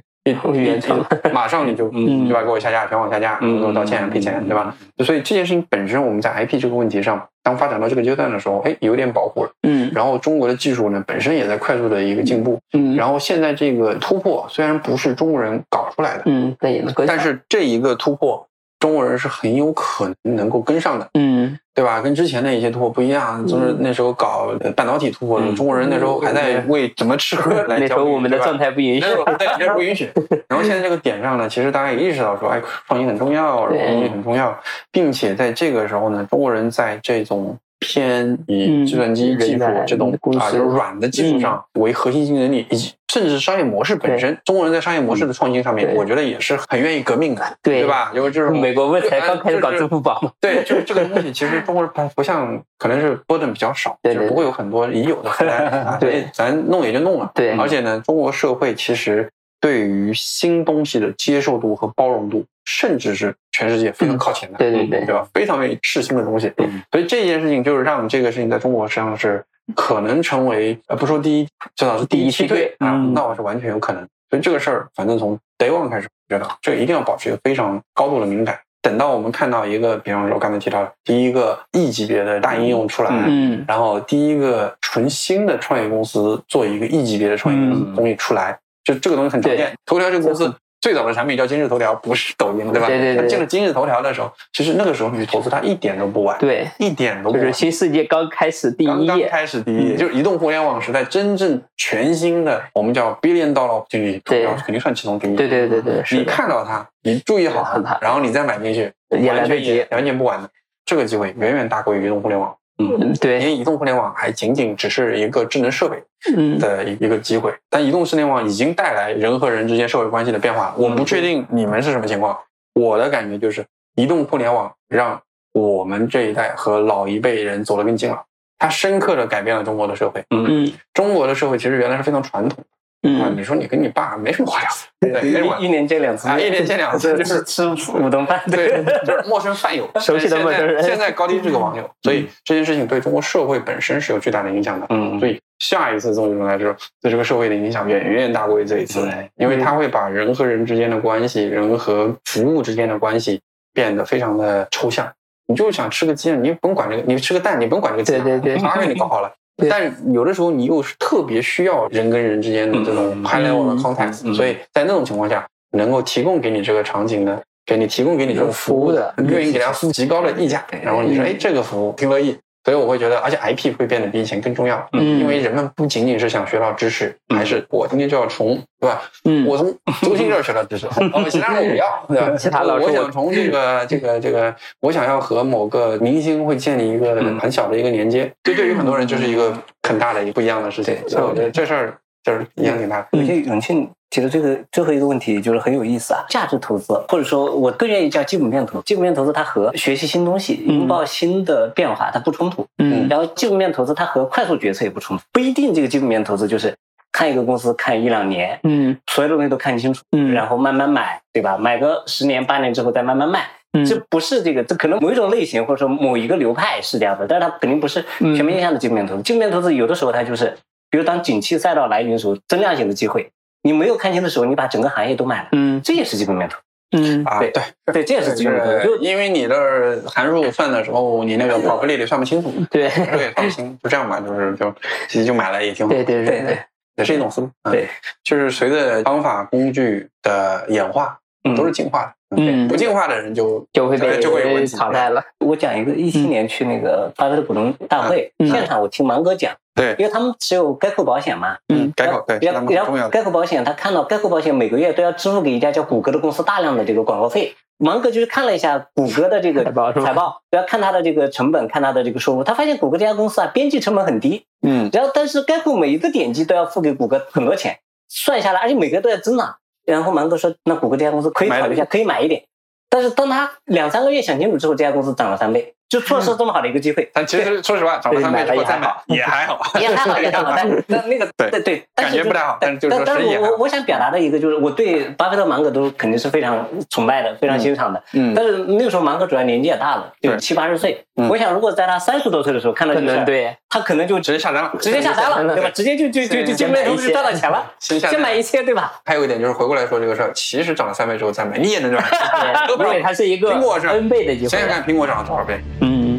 原创一马上你就 嗯对吧？给我下架，全网下架，嗯给我道歉赔钱，对吧？所以这件事情本身，我们在 IP 这个问题上，当发展到这个阶段的时候，哎，有点保护了。嗯然后中国的技术呢，本身也在快速的一个进步。嗯然后现在这个突破虽然不是中国人搞出来的，嗯，但也能跟，但是这一个突破，中国人是很有可能能够跟上的，嗯对吧？跟之前的一些突破不一样，就是那时候搞呃半导体突破中国人那时候还在为怎么吃喝来 那时候我们的状态。不允许那，时候对，那时候不允许。然后现在这个点上呢，其实大家也意识到说，哎，创新很重要，然后东西很重要，并且在这个时候呢，中国人在这种偏以嗯计算机技术这种啊，就是软的技术上为核心竞争力，以及甚至商业模式本身，中国人在商业模式的创新上面，我觉得也是很愿意革命的，对对吧？因为就是美国才刚开始搞支付宝吗？对，就是这个东西，其实中国人不不像，可能是波动比较少，对不会有很多已有的负 担，啊对所以咱弄也就弄了。对而且呢，中国社会其实对于新东西的接受度和包容度，甚至是全世界非常靠前的，对对对对吧？非常愿意试新的东西，所以这件事情就是让这个事情在中国实际上是可能成为，呃，不说第一，至少是第一梯队啊，嗯那我是完全有可能。所以这个事儿，反正从 day one 开始，我觉得这个一定要保持一个非常高度的敏感。等到我们看到一个，比方说我刚才提到的第一个 E 级别的大应用出来，嗯然后第一个纯新的创业公司做一个 E 级别的创业公司嗯东西出来，就这个东西很常见。头条这个公司最早的产品叫今日头条，不是抖音，对吧？对对对它进了今日头条的时候，其实那个时候你去投资它一点都不晚，对，一点都不晚。就是新世界刚开始第一页，刚开始第一页，嗯就是移动互联网时代真正全新的，我们叫 billion dollar opportunity，头对条肯定算其中之一。对对对对，你，看到它，你注意好看它，然后你再买进去，也来完全得及完全不晚的。这个机会远远大过于移动互联网，嗯对因，为移动互联网还仅仅只是一个智能设备嗯的一一个机会，但移动互联网已经带来人和人之间社会关系的变化。我不确定你们是什么情况，我的感觉就是，移动互联网让我们这一代和老一辈人走得更近了，它深刻的改变了中国的社会。嗯中国的社会其实原来是非常传统的啊，嗯你说你跟你爸没什么话聊，对，一一年见两次啊，一年见两次，就是吃五顿饭，对，就是陌生饭友，熟悉的陌生人现在高低是个网友，所以这件事情对中国社会本身是有巨大的影响的。嗯所以下一次综艺中来之后，对这个社会的影响远远大过于这一次对，因为它会把人和人之间的关系、人和服务之间的关系变得非常的抽象。你就想吃个鸡，你也不用管这个；你吃个蛋，你不用管这个鸡，对对对啥给你搞好了。对。但有的时候你又是特别需要人跟人之间的这种嗯 high level 的嗯 contact，、嗯所以在那种情况下，能够提供给你这个场景的，给你提供给你这种服务的，愿意给他付极高的溢价，然后你说嗯哎这个服务挺乐意，所以我会觉得，而且 IP 会变得比以前更重要，嗯因为人们不仅仅是想学到知识，还是我今天就要从对吧？嗯，我从周星这儿学到知识，哦，其他人我不要，对吧？其他老师我我想从这个 这个这个，我想要和某个明星会建立一个嗯很小的一个连接，这对于很多人就是一个很大的一个不一样的事情。所以我觉得这事儿就是影响挺大的。而且永庆提的这个最后一个问题就是很有意思啊，价值投资，或者说我更愿意叫基本面投资。基本面投资它和学习新东西、拥抱新的变化它不冲突，嗯然后基本面投资它和快速决策也不冲突，不一定这个基本面投资就是看一个公司看一两年，嗯所有的东西都看清楚，嗯然后慢慢买，对吧？买个十年八年之后再慢慢卖，嗯这不是这个，这可能某一种类型或者说某一个流派是这样的，但是它肯定不是嗯全面向的基本面投资。基本面投资有的时候它就是，比如当景气赛道来临的时候，增量型的机会，你没有看清的时候，你把整个行业都买了，嗯这也是基本面投嗯啊，对对，对，这也是基本面投。就就因为你这函数算的时候，你那个 probability 算不清楚，对这个也算不清，就这样吧，就是就其实就买了也挺好，对对对对，也是一种思路。嗯对，就是随着方法工具的演化，嗯都是进化的。嗯不进化的人就就会被就会有问题。淘汰了。我讲一个一七年去那个巴菲特股东大会嗯。现场，我听芒哥讲，对，因为他们持有概括保险嘛，嗯。概括对，是然后然后。概括保险，他看到概括保险每个月都要支付给一家叫谷歌的公司大量的这个广告费。芒格就是看了一下谷歌的这个财报要看它的这个成本，看它的这个收入，他发现谷歌这家公司啊，边际成本很低，嗯，然后但是概括每一个点击都要付给谷歌很多钱，算下来，而且每个月都在增长。然后芒哥说，那谷歌这家公司可以考虑一下，可以买一点。但是当他两三个月想清楚之后，这家公司涨了三倍，就错失这么好的一个机会。但其实说实话，涨了三倍之后再买 也还好，也还好，也还好，但但那个对对对，感觉不太好但是就是但但是我我我想表达的一个就是，我对巴菲特、芒格都肯定是非常崇拜的，非常欣赏的。嗯但是那个时候芒格主要年纪也大了，就对七八十岁。嗯我想如果在他三十多岁的时候看到可这个事儿，能对，他可能就直接下单了，直接下单了，对吧？直接就就就就先买一些赚到钱了，先买一些，对吧？还有一点就是回过来说这个事儿，其实涨了三倍之后再买，你也能赚。对，因为它是一个苹果是 N 倍的机会。想想看，苹果涨了多少倍？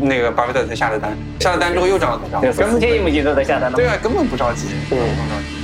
嗯，那个巴菲特才下的单，下了单之后又涨了多少？对，三四千亿美金都在下单了。对啊，根本不着急，嗯根本不着急。